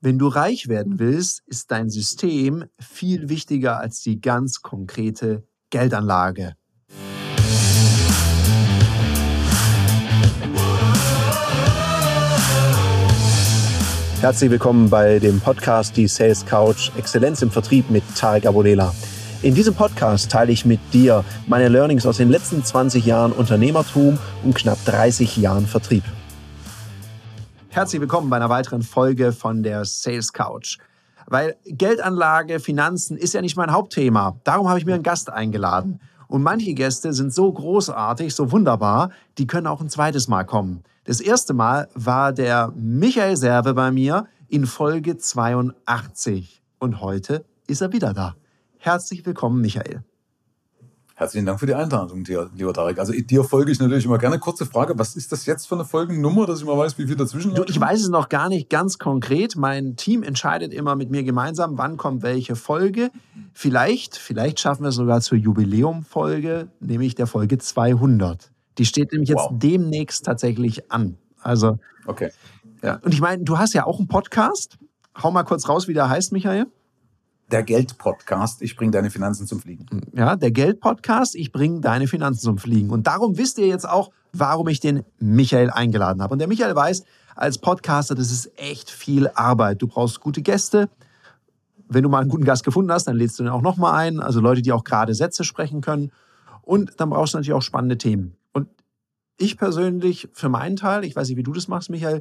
Wenn du reich werden willst, ist dein System viel wichtiger als die ganz konkrete Geldanlage. Herzlich willkommen bei dem Podcast Die Sales Couch Exzellenz im Vertrieb mit Tarek Abodela. In diesem Podcast teile ich mit dir meine Learnings aus den letzten 20 Jahren Unternehmertum und knapp 30 Jahren Vertrieb. Herzlich willkommen bei einer weiteren Folge von der Sales Couch. Weil Geldanlage, Finanzen ist ja nicht mein Hauptthema. Darum habe ich mir einen Gast eingeladen. Und manche Gäste sind so großartig, so wunderbar, die können auch ein zweites Mal kommen. Das erste Mal war der Michael Serve bei mir in Folge 82. Und heute ist er wieder da. Herzlich willkommen, Michael. Herzlichen Dank für die Einladung, lieber Tarek. Also dir folge ich natürlich immer gerne. Kurze Frage, was ist das jetzt für eine Folgennummer, dass ich mal weiß, wie viel dazwischen du, Ich weiß es noch gar nicht ganz konkret. Mein Team entscheidet immer mit mir gemeinsam, wann kommt welche Folge. Vielleicht, vielleicht schaffen wir es sogar zur Jubiläumfolge, nämlich der Folge 200. Die steht nämlich jetzt wow. demnächst tatsächlich an. Also, okay. Ja. Und ich meine, du hast ja auch einen Podcast. Hau mal kurz raus, wie der heißt, Michael der Geld-Podcast, ich bringe deine Finanzen zum Fliegen. Ja, der Geld-Podcast, ich bringe deine Finanzen zum Fliegen. Und darum wisst ihr jetzt auch, warum ich den Michael eingeladen habe. Und der Michael weiß, als Podcaster, das ist echt viel Arbeit. Du brauchst gute Gäste. Wenn du mal einen guten Gast gefunden hast, dann lädst du den auch nochmal ein. Also Leute, die auch gerade Sätze sprechen können. Und dann brauchst du natürlich auch spannende Themen. Und ich persönlich, für meinen Teil, ich weiß nicht, wie du das machst, Michael,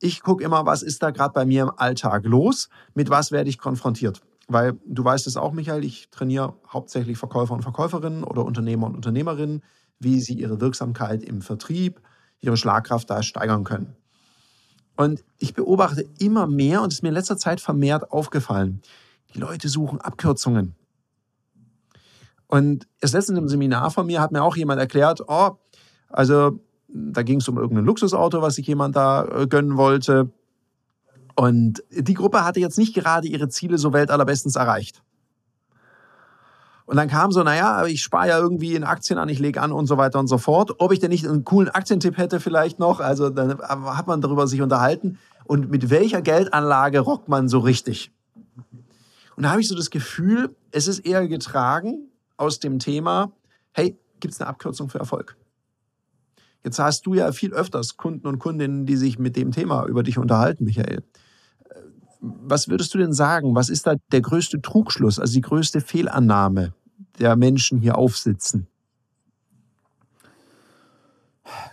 ich gucke immer, was ist da gerade bei mir im Alltag los, mit was werde ich konfrontiert. Weil du weißt es auch, Michael, ich trainiere hauptsächlich Verkäufer und Verkäuferinnen oder Unternehmer und Unternehmerinnen, wie sie ihre Wirksamkeit im Vertrieb, ihre Schlagkraft da steigern können. Und ich beobachte immer mehr, und es ist mir in letzter Zeit vermehrt aufgefallen, die Leute suchen Abkürzungen. Und erst letztens im Seminar von mir hat mir auch jemand erklärt, oh, also da ging es um irgendein Luxusauto, was sich jemand da äh, gönnen wollte. Und die Gruppe hatte jetzt nicht gerade ihre Ziele so weltallerbestens erreicht. Und dann kam so, naja, ich spare ja irgendwie in Aktien an, ich lege an und so weiter und so fort. Ob ich denn nicht einen coolen Aktientipp hätte vielleicht noch, also dann hat man darüber sich unterhalten. Und mit welcher Geldanlage rockt man so richtig? Und da habe ich so das Gefühl, es ist eher getragen aus dem Thema, hey, gibt es eine Abkürzung für Erfolg? Jetzt hast du ja viel öfters Kunden und Kundinnen, die sich mit dem Thema über dich unterhalten, Michael was würdest du denn sagen? Was ist da der größte Trugschluss, also die größte Fehlannahme der Menschen hier aufsitzen?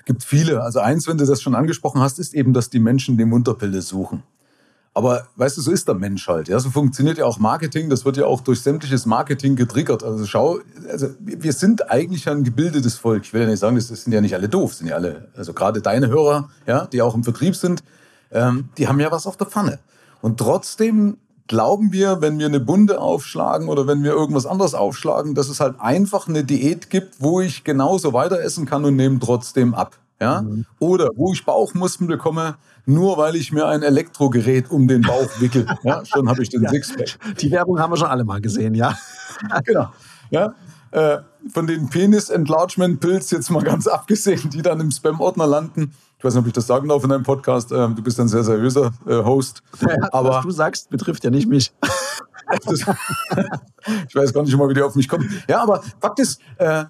Gibt viele. Also eins, wenn du das schon angesprochen hast, ist eben, dass die Menschen die Wunderpille suchen. Aber weißt du, so ist der Mensch halt. Ja, so funktioniert ja auch Marketing. Das wird ja auch durch sämtliches Marketing getriggert. Also schau, also wir sind eigentlich ein gebildetes Volk. Ich will ja nicht sagen, das sind ja nicht alle doof, sind ja alle. Also gerade deine Hörer, ja, die auch im Vertrieb sind, ähm, die haben ja was auf der Pfanne. Und trotzdem glauben wir, wenn wir eine Bunde aufschlagen oder wenn wir irgendwas anderes aufschlagen, dass es halt einfach eine Diät gibt, wo ich genauso weiter essen kann und nehme trotzdem ab. Ja? Mhm. Oder wo ich Bauchmuskeln bekomme, nur weil ich mir ein Elektrogerät um den Bauch wickel. Ja, schon habe ich den ja. Sixpack. Die Werbung haben wir schon alle mal gesehen, ja. genau. Ja, äh, von den Penis-Enlargement-Pills jetzt mal ganz abgesehen, die dann im Spam-Ordner landen. Ich weiß nicht, ob ich das sagen darf in deinem Podcast. Ähm, du bist ein sehr seriöser äh, Host. Ja, aber was du sagst, betrifft ja nicht mich. ich weiß gar nicht immer, wie die auf mich kommen. Ja, aber Fakt ist, äh,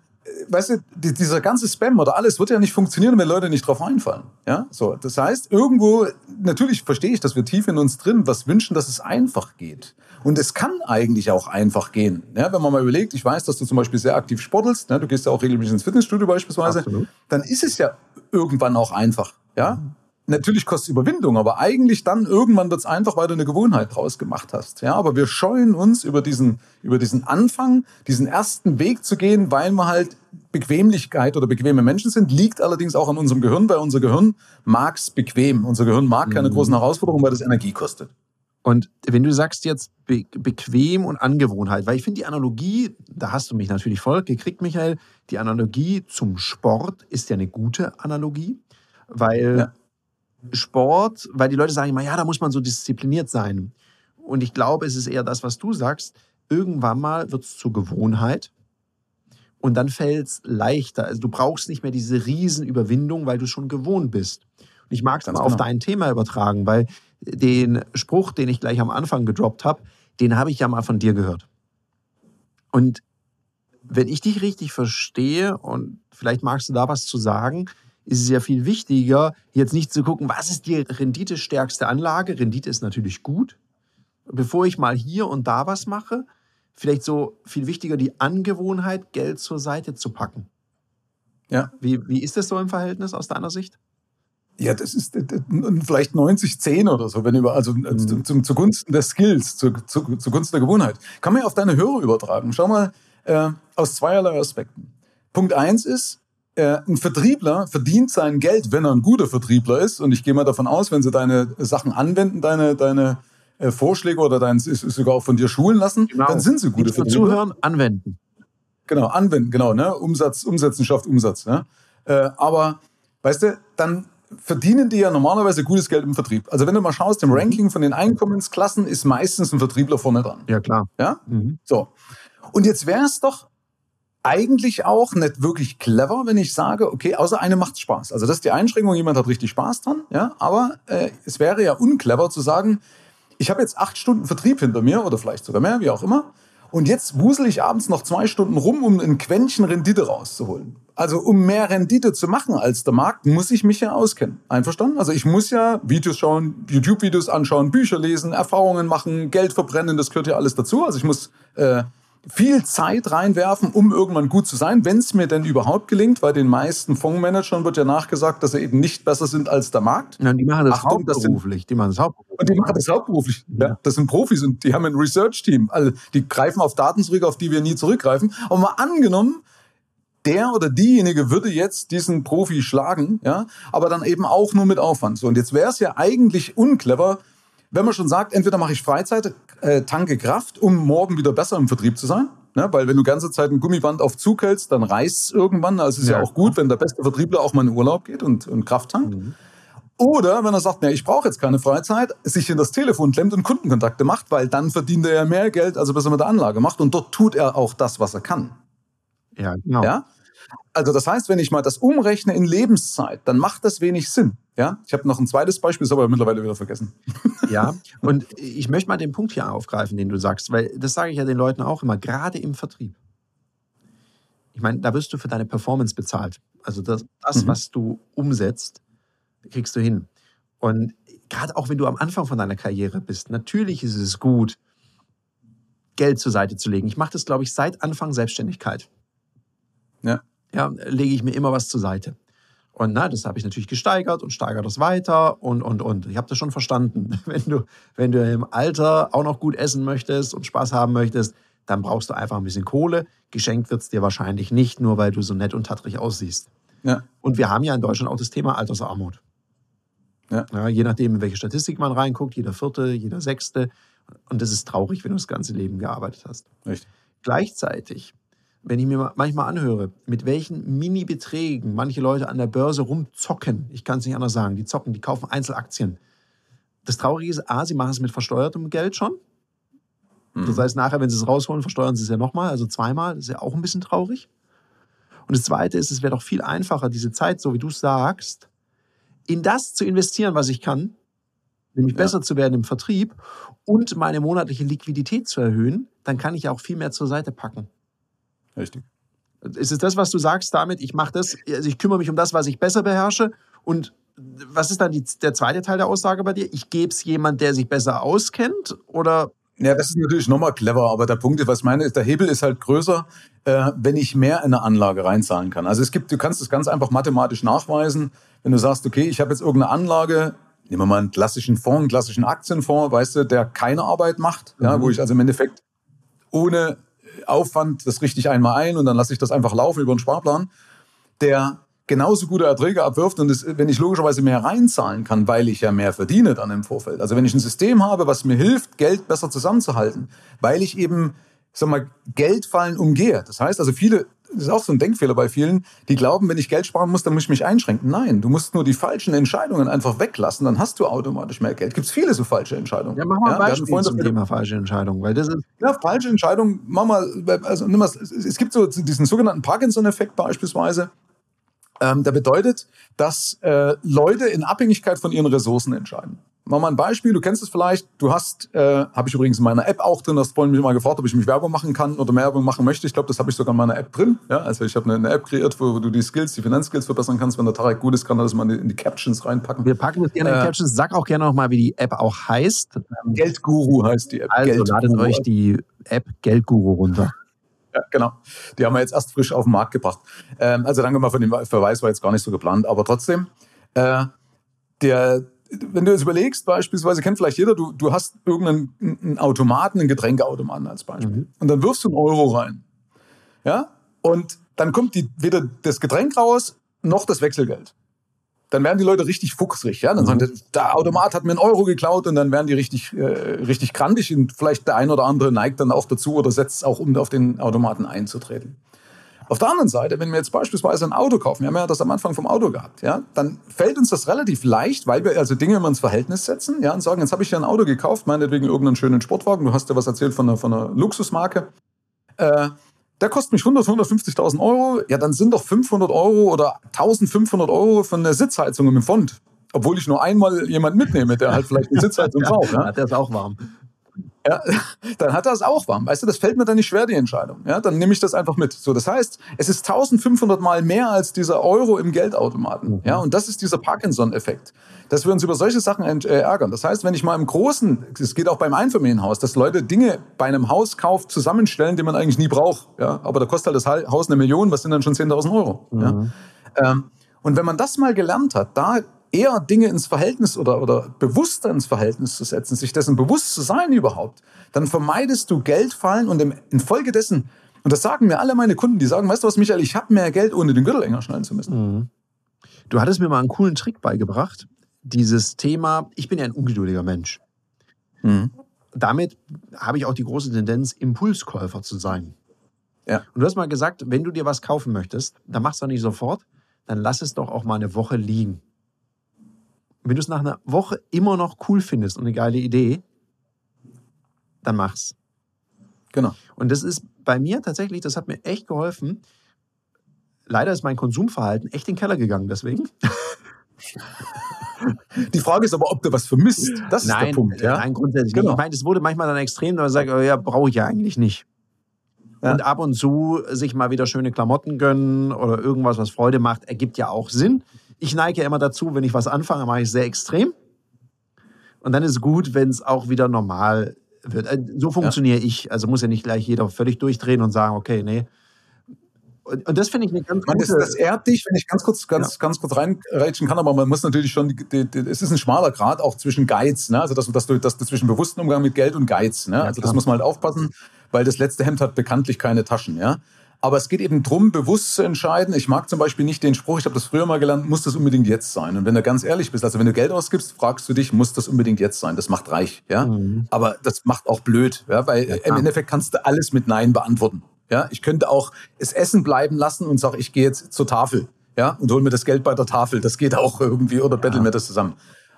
weißt du, die, dieser ganze Spam oder alles wird ja nicht funktionieren, wenn Leute nicht drauf einfallen. Ja, so. Das heißt, irgendwo, natürlich verstehe ich, dass wir tief in uns drin was wünschen, dass es einfach geht. Und es kann eigentlich auch einfach gehen. Ja, wenn man mal überlegt, ich weiß, dass du zum Beispiel sehr aktiv sportelst, ne, du gehst ja auch regelmäßig ins Fitnessstudio beispielsweise, Absolut. dann ist es ja irgendwann auch einfach. Ja, mhm. Natürlich kostet es Überwindung, aber eigentlich dann irgendwann wird es einfach, weil du eine Gewohnheit draus gemacht hast. Ja, aber wir scheuen uns über diesen, über diesen Anfang, diesen ersten Weg zu gehen, weil wir halt Bequemlichkeit oder bequeme Menschen sind, liegt allerdings auch an unserem Gehirn, weil unser Gehirn mag's bequem. Unser Gehirn mag keine mhm. großen Herausforderungen, weil das Energie kostet. Und wenn du sagst jetzt be bequem und Angewohnheit, weil ich finde die Analogie, da hast du mich natürlich voll gekriegt, Michael, die Analogie zum Sport ist ja eine gute Analogie, weil ja. Sport, weil die Leute sagen immer, ja, da muss man so diszipliniert sein. Und ich glaube, es ist eher das, was du sagst. Irgendwann mal wird es zur Gewohnheit und dann fällt es leichter. Also du brauchst nicht mehr diese Riesenüberwindung, weil du schon gewohnt bist. Und ich mag es mal genau. auf dein Thema übertragen, weil den Spruch, den ich gleich am Anfang gedroppt habe, den habe ich ja mal von dir gehört. Und wenn ich dich richtig verstehe, und vielleicht magst du da was zu sagen, ist es ja viel wichtiger, jetzt nicht zu gucken, was ist die renditestärkste Anlage. Rendite ist natürlich gut. Bevor ich mal hier und da was mache, vielleicht so viel wichtiger die Angewohnheit, Geld zur Seite zu packen. Ja. Wie, wie ist das so im Verhältnis aus deiner Sicht? Ja, das ist vielleicht 90-10 oder so, wenn über, also mhm. zum, zugunsten der Skills, zu, zu, zugunsten der Gewohnheit. Kann man ja auf deine Hörer übertragen. Schau mal, äh, aus zweierlei Aspekten. Punkt eins ist, äh, ein Vertriebler verdient sein Geld, wenn er ein guter Vertriebler ist. Und ich gehe mal davon aus, wenn sie deine Sachen anwenden, deine, deine äh, Vorschläge oder dein, sogar auch von dir schulen lassen, genau. dann sind sie gute Vertriebler. Zuhören, anwenden. Genau, anwenden, genau. Ne? Umsatz, Umsetzen schafft Umsatz. Ne? Äh, aber, weißt du, dann verdienen die ja normalerweise gutes Geld im Vertrieb. Also wenn du mal schaust, im Ranking von den Einkommensklassen ist meistens ein Vertriebler vorne dran. Ja, klar. Ja? Mhm. So. Und jetzt wäre es doch eigentlich auch nicht wirklich clever, wenn ich sage, okay, außer eine macht Spaß. Also das ist die Einschränkung, jemand hat richtig Spaß dran, ja, aber äh, es wäre ja unclever zu sagen, ich habe jetzt acht Stunden Vertrieb hinter mir oder vielleicht sogar mehr, wie auch immer, und jetzt wusel ich abends noch zwei Stunden rum, um ein Quäntchen Rendite rauszuholen. Also um mehr Rendite zu machen als der Markt, muss ich mich ja auskennen. Einverstanden? Also ich muss ja Videos schauen, YouTube-Videos anschauen, Bücher lesen, Erfahrungen machen, Geld verbrennen, das gehört ja alles dazu. Also ich muss äh, viel Zeit reinwerfen, um irgendwann gut zu sein, wenn es mir denn überhaupt gelingt, weil den meisten Fondsmanagern wird ja nachgesagt, dass sie eben nicht besser sind als der Markt. Ja, die machen das Achtung, hauptberuflich. Das sind, die machen das hauptberuflich. Und die machen das hauptberuflich. Ja. Das sind Profis und die haben ein Research-Team. Also die greifen auf Daten zurück, auf die wir nie zurückgreifen. Aber mal angenommen, der oder diejenige würde jetzt diesen Profi schlagen, ja, aber dann eben auch nur mit Aufwand. So, und jetzt wäre es ja eigentlich unclever, wenn man schon sagt, entweder mache ich Freizeit, äh, tanke Kraft, um morgen wieder besser im Vertrieb zu sein. Ne? Weil wenn du ganze Zeit ein Gummiband auf Zug hältst, dann reißt es irgendwann. Also ist ja. ja. auch gut, wenn der beste Vertriebler auch mal in Urlaub geht und, und Kraft tankt. Mhm. Oder wenn er sagt, nee, ich brauche jetzt keine Freizeit, sich in das Telefon klemmt und Kundenkontakte macht, weil dann verdient er ja mehr Geld, als er besser mit der Anlage macht. Und dort tut er auch das, was er kann. Ja, genau. Ja? Also das heißt, wenn ich mal das umrechne in Lebenszeit, dann macht das wenig Sinn. Ja, ich habe noch ein zweites Beispiel, ist aber mittlerweile wieder vergessen. Ja, und ich möchte mal den Punkt hier aufgreifen, den du sagst, weil das sage ich ja den Leuten auch immer, gerade im Vertrieb. Ich meine, da wirst du für deine Performance bezahlt. Also das, das mhm. was du umsetzt, kriegst du hin. Und gerade auch wenn du am Anfang von deiner Karriere bist, natürlich ist es gut, Geld zur Seite zu legen. Ich mache das, glaube ich, seit Anfang Selbstständigkeit. Ja. Ja, lege ich mir immer was zur Seite. Und na, das habe ich natürlich gesteigert und steigere das weiter und, und, und. Ich habe das schon verstanden. Wenn du, wenn du im Alter auch noch gut essen möchtest und Spaß haben möchtest, dann brauchst du einfach ein bisschen Kohle. Geschenkt wird es dir wahrscheinlich nicht, nur weil du so nett und tattrig aussiehst. Ja. Und wir haben ja in Deutschland auch das Thema Altersarmut. Ja. Ja, je nachdem, in welche Statistik man reinguckt, jeder vierte, jeder sechste. Und das ist traurig, wenn du das ganze Leben gearbeitet hast. Richtig. Gleichzeitig wenn ich mir manchmal anhöre, mit welchen Mini-Beträgen manche Leute an der Börse rumzocken, ich kann es nicht anders sagen, die zocken, die kaufen Einzelaktien. Das Traurige ist, A, sie machen es mit versteuertem Geld schon. Mhm. Das heißt, nachher, wenn sie es rausholen, versteuern sie es ja nochmal, also zweimal. Das ist ja auch ein bisschen traurig. Und das Zweite ist, es wäre doch viel einfacher, diese Zeit, so wie du es sagst, in das zu investieren, was ich kann, nämlich ja. besser zu werden im Vertrieb und meine monatliche Liquidität zu erhöhen, dann kann ich auch viel mehr zur Seite packen. Richtig. Ist es das, was du sagst damit? Ich mache das, also ich kümmere mich um das, was ich besser beherrsche. Und was ist dann die, der zweite Teil der Aussage bei dir? Ich gebe es jemand, der sich besser auskennt? Oder ja, das ist natürlich nochmal clever, aber der Punkt ist, was ich meine, ist, der Hebel ist halt größer, äh, wenn ich mehr in eine Anlage reinzahlen kann. Also es gibt, du kannst das ganz einfach mathematisch nachweisen, wenn du sagst, okay, ich habe jetzt irgendeine Anlage, nehmen wir mal einen klassischen Fonds, einen klassischen Aktienfonds, weißt du, der keine Arbeit macht, mhm. ja, wo ich also im Endeffekt ohne Aufwand das richtig einmal ein und dann lasse ich das einfach laufen über einen Sparplan, der genauso gute Erträge abwirft und das, wenn ich logischerweise mehr reinzahlen kann, weil ich ja mehr verdiene dann im Vorfeld. Also wenn ich ein System habe, was mir hilft, Geld besser zusammenzuhalten, weil ich eben, sag mal, Geldfallen umgehe. Das heißt also viele das ist auch so ein Denkfehler bei vielen, die glauben, wenn ich Geld sparen muss, dann muss ich mich einschränken. Nein, du musst nur die falschen Entscheidungen einfach weglassen, dann hast du automatisch mehr Geld. Gibt es viele so falsche Entscheidungen. Ja, mach mal ja, ein Beispiel zum Thema falsche Entscheidungen, weil das ist ja falsche Entscheidungen. Mach mal, also nimm mal, es gibt so diesen sogenannten Parkinson-Effekt beispielsweise. Ähm, der bedeutet, dass äh, Leute in Abhängigkeit von ihren Ressourcen entscheiden. Mach mal ein Beispiel, du kennst es vielleicht, du hast, äh, habe ich übrigens in meiner App auch drin, hast vorhin mich mal gefragt, ob ich mich Werbung machen kann oder mehr Werbung machen möchte. Ich glaube, das habe ich sogar in meiner App drin. Ja, also ich habe eine, eine, App kreiert, wo, du die Skills, die Finanzskills verbessern kannst. Wenn der Tarek gut ist, kann er das mal in die Captions reinpacken. Wir packen das gerne in die äh, Captions. Sag auch gerne nochmal, wie die App auch heißt. Geldguru heißt die App. Also Geldguru. ladet euch die App Geldguru runter. Ja, genau. Die haben wir jetzt erst frisch auf den Markt gebracht. Ähm, also danke mal für den Verweis, war jetzt gar nicht so geplant, aber trotzdem. Äh, der, wenn du jetzt überlegst, beispielsweise kennt vielleicht jeder, du, du hast irgendeinen Automaten, einen Getränkeautomaten als Beispiel. Mhm. Und dann wirfst du einen Euro rein. Ja? Und dann kommt die, weder das Getränk raus, noch das Wechselgeld. Dann werden die Leute richtig fuchsrig. Ja? Dann mhm. sagen, der Automat hat mir einen Euro geklaut und dann werden die richtig, äh, richtig krantig und vielleicht der ein oder andere neigt dann auch dazu oder setzt es auch, um auf den Automaten einzutreten. Auf der anderen Seite, wenn wir jetzt beispielsweise ein Auto kaufen, wir haben ja das am Anfang vom Auto gehabt, ja, dann fällt uns das relativ leicht, weil wir also Dinge immer ins Verhältnis setzen, ja, und sagen, jetzt habe ich ja ein Auto gekauft, meinetwegen irgendeinen schönen Sportwagen, du hast ja was erzählt von einer, von einer Luxusmarke, äh, der kostet mich 100, 150.000 Euro, ja, dann sind doch 500 Euro oder 1500 Euro von der Sitzheizung im Fond. Obwohl ich nur einmal jemanden mitnehme, der halt vielleicht eine Sitzheizung braucht. Ja, der ist auch warm ja, dann hat er es auch warm. Weißt du, das fällt mir dann nicht schwer, die Entscheidung. Ja, dann nehme ich das einfach mit. So, das heißt, es ist 1500 Mal mehr als dieser Euro im Geldautomaten. Mhm. Ja, und das ist dieser Parkinson-Effekt, dass wir uns über solche Sachen äh, ärgern. Das heißt, wenn ich mal im Großen, es geht auch beim Einfamilienhaus, dass Leute Dinge bei einem Hauskauf zusammenstellen, die man eigentlich nie braucht. Ja, aber da kostet halt das Haus eine Million, was sind dann schon 10.000 Euro? Mhm. Ja? Ähm, und wenn man das mal gelernt hat, da eher Dinge ins Verhältnis oder, oder bewusster ins Verhältnis zu setzen, sich dessen bewusst zu sein überhaupt, dann vermeidest du Geldfallen und infolgedessen, und das sagen mir alle meine Kunden, die sagen, weißt du was, Michael, ich habe mehr Geld, ohne den Gürtel enger schnallen zu müssen. Mhm. Du hattest mir mal einen coolen Trick beigebracht. Dieses Thema, ich bin ja ein ungeduldiger Mensch. Mhm. Damit habe ich auch die große Tendenz, Impulskäufer zu sein. Ja. Und du hast mal gesagt, wenn du dir was kaufen möchtest, dann machst du nicht sofort, dann lass es doch auch mal eine Woche liegen wenn du es nach einer Woche immer noch cool findest und eine geile Idee, dann mach's. Genau. Und das ist bei mir tatsächlich, das hat mir echt geholfen. Leider ist mein Konsumverhalten echt in den Keller gegangen, deswegen. Die Frage ist aber, ob du was vermisst. Das ist nein, der Punkt. Ja? Nein, grundsätzlich genau. nicht. Ich meine, es wurde manchmal dann extrem, da man sagt, oh, ja, brauche ich ja eigentlich nicht. Ja. Und ab und zu sich mal wieder schöne Klamotten gönnen oder irgendwas, was Freude macht, ergibt ja auch Sinn. Ich neige ja immer dazu, wenn ich was anfange, mache ich sehr extrem. Und dann ist es gut, wenn es auch wieder normal wird. Äh, so funktioniere ja. ich. Also muss ja nicht gleich jeder völlig durchdrehen und sagen, okay, nee. Und, und das finde ich eine ganz man, gute... Das, das ehrt dich, wenn ich ganz kurz, ganz, ja. ganz kurz reinreichen kann, aber man muss natürlich schon, die, die, es ist ein schmaler Grad auch zwischen Geiz, ne? also dass, dass du, dass zwischen bewussten Umgang mit Geld und Geiz, ne? also das muss man halt aufpassen, weil das letzte Hemd hat bekanntlich keine Taschen, ja. Aber es geht eben darum, bewusst zu entscheiden. Ich mag zum Beispiel nicht den Spruch, ich habe das früher mal gelernt, muss das unbedingt jetzt sein. Und wenn du ganz ehrlich bist, also wenn du Geld ausgibst, fragst du dich, muss das unbedingt jetzt sein? Das macht reich, ja. Mhm. Aber das macht auch blöd, ja, weil ja, im Endeffekt kannst du alles mit Nein beantworten. Ja, ich könnte auch es essen bleiben lassen und sage, ich gehe jetzt zur Tafel, ja, und hol mir das Geld bei der Tafel. Das geht auch irgendwie oder bettel ja. mir das zusammen.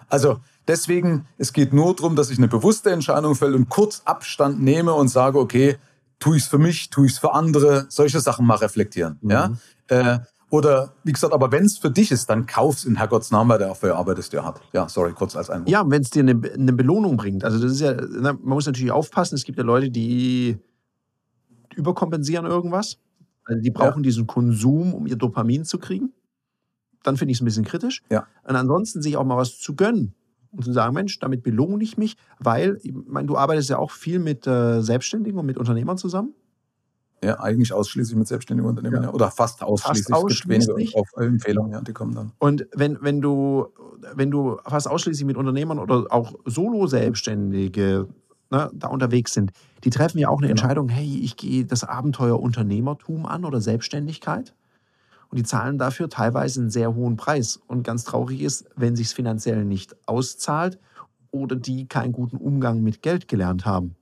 Also deswegen, es geht nur darum, dass ich eine bewusste Entscheidung fälle und kurz Abstand nehme und sage, okay, tue ich es für mich, tue ich es für andere, solche Sachen mal reflektieren. Mhm. Ja? Äh, oder wie gesagt, aber wenn es für dich ist, dann kauf's in Herrgotts Namen, weil der auch für Arbeit ist, der hat. Ja, sorry, kurz als Einwurf. Ja, wenn es dir eine, eine, Belohnung bringt. Also das ist ja, man muss natürlich aufpassen, es gibt ja Leute, die überkompensieren irgendwas. Also die brauchen ja. diesen Konsum, um ihr Dopamin zu kriegen. Dann finde ich es ein bisschen kritisch. Ja. Und ansonsten sich auch mal was zu gönnen und zu sagen, Mensch, damit belohne ich mich, weil, ich meine, du arbeitest ja auch viel mit äh, Selbstständigen und mit Unternehmern zusammen. Ja, eigentlich ausschließlich mit selbstständigen Unternehmern, ja. oder fast ausschließlich. Fast ausschließlich. Auf Empfehlungen, ja, die kommen dann. Und wenn, wenn, du, wenn du fast ausschließlich mit Unternehmern oder auch Solo-Selbstständige ne, da unterwegs sind, die treffen ja auch eine genau. Entscheidung, hey, ich gehe das Abenteuer Unternehmertum an oder Selbstständigkeit. Und die zahlen dafür teilweise einen sehr hohen Preis. Und ganz traurig ist, wenn sich es finanziell nicht auszahlt oder die keinen guten Umgang mit Geld gelernt haben.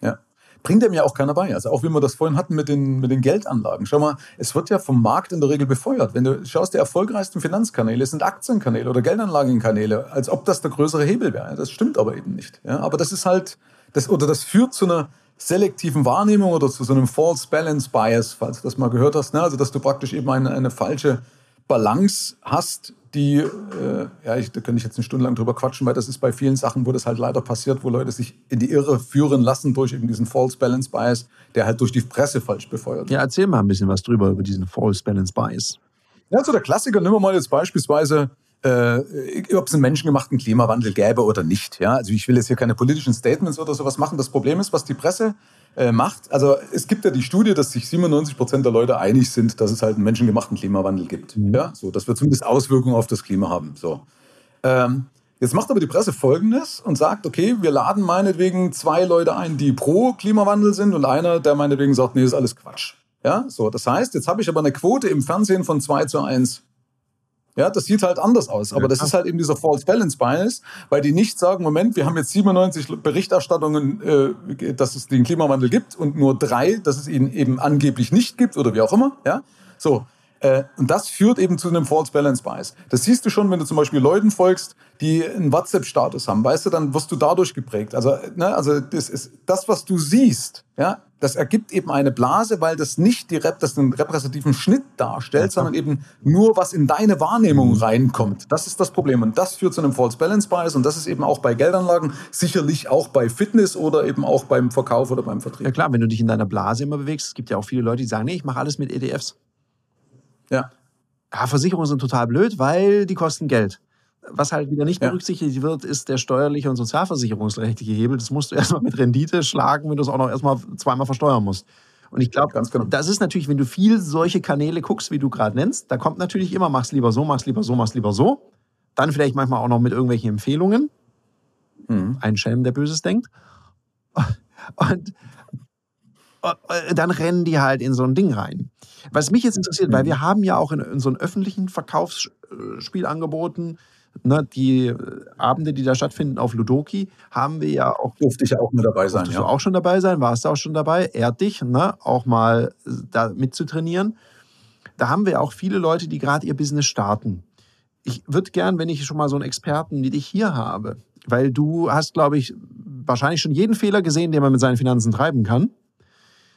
Ja. Bringt dem ja auch keiner bei. Also auch wie wir das vorhin hatten mit den, mit den Geldanlagen. Schau mal, es wird ja vom Markt in der Regel befeuert. Wenn du schaust, die erfolgreichsten Finanzkanäle sind Aktienkanäle oder Geldanlagenkanäle, als ob das der größere Hebel wäre. Das stimmt aber eben nicht. Ja, aber das ist halt, das, oder das führt zu einer, selektiven Wahrnehmung oder zu so einem False Balance Bias, falls du das mal gehört hast. Ne? Also, dass du praktisch eben eine, eine falsche Balance hast die, äh, ja, ich, da könnte ich jetzt eine Stunde lang drüber quatschen, weil das ist bei vielen Sachen, wo das halt leider passiert, wo Leute sich in die Irre führen lassen durch eben diesen False Balance Bias, der halt durch die Presse falsch befeuert wird. Ja, erzähl mal ein bisschen was drüber, über diesen False Balance Bias. Ja, so der Klassiker, nehmen wir mal jetzt beispielsweise, äh, ob es einen menschengemachten Klimawandel gäbe oder nicht. Ja, also ich will jetzt hier keine politischen Statements oder sowas machen. Das Problem ist, was die Presse äh, macht. Also es gibt ja die Studie, dass sich 97 Prozent der Leute einig sind, dass es halt einen menschengemachten Klimawandel gibt. Mhm. Ja, so, dass wir zumindest Auswirkungen auf das Klima haben. So. Ähm, jetzt macht aber die Presse Folgendes und sagt, okay, wir laden meinetwegen zwei Leute ein, die pro Klimawandel sind und einer, der meinetwegen sagt, nee, ist alles Quatsch. Ja, so. Das heißt, jetzt habe ich aber eine Quote im Fernsehen von 2 zu 1. Ja, das sieht halt anders aus. Aber das ist halt eben dieser False Balance Bias, weil die nicht sagen, Moment, wir haben jetzt 97 Berichterstattungen, äh, dass es den Klimawandel gibt und nur drei, dass es ihn eben angeblich nicht gibt oder wie auch immer. Ja, so. Äh, und das führt eben zu einem False Balance Bias. Das siehst du schon, wenn du zum Beispiel Leuten folgst, die einen WhatsApp-Status haben, weißt du, dann wirst du dadurch geprägt. Also, ne, also das ist das, was du siehst, ja, das ergibt eben eine Blase, weil das nicht die das einen repräsentativen Schnitt darstellt, sondern eben nur, was in deine Wahrnehmung reinkommt. Das ist das Problem. Und das führt zu einem False Balance Bias. Und das ist eben auch bei Geldanlagen, sicherlich auch bei Fitness oder eben auch beim Verkauf oder beim Vertrieb. Ja klar, wenn du dich in deiner Blase immer bewegst, es gibt ja auch viele Leute, die sagen, nee, ich mache alles mit ETFs. Ja. Ja, Versicherungen sind total blöd, weil die kosten Geld. Was halt wieder nicht ja. berücksichtigt wird, ist der steuerliche und sozialversicherungsrechtliche Hebel. Das musst du erstmal mit Rendite schlagen, wenn du es auch noch erstmal zweimal versteuern musst. Und ich glaube, genau. das ist natürlich, wenn du viel solche Kanäle guckst, wie du gerade nennst, da kommt natürlich immer, mach's lieber so, mach's lieber so, mach's lieber so. Dann vielleicht manchmal auch noch mit irgendwelchen Empfehlungen. Mhm. Ein Schelm, der Böses denkt. Und äh, dann rennen die halt in so ein Ding rein. Was mich jetzt interessiert, weil mhm. wir haben ja auch in, in so einem öffentlichen Verkaufsspiel angeboten, ne, die Abende, die da stattfinden auf Ludoki, haben wir ja auch. Durfte ich ja auch mit dabei sein. Ja. Du auch schon dabei sein, warst du auch schon dabei, ehrt dich, ne, auch mal da mitzutrainieren. Da haben wir auch viele Leute, die gerade ihr Business starten. Ich würde gern, wenn ich schon mal so einen Experten wie dich hier habe, weil du hast, glaube ich, wahrscheinlich schon jeden Fehler gesehen, den man mit seinen Finanzen treiben kann.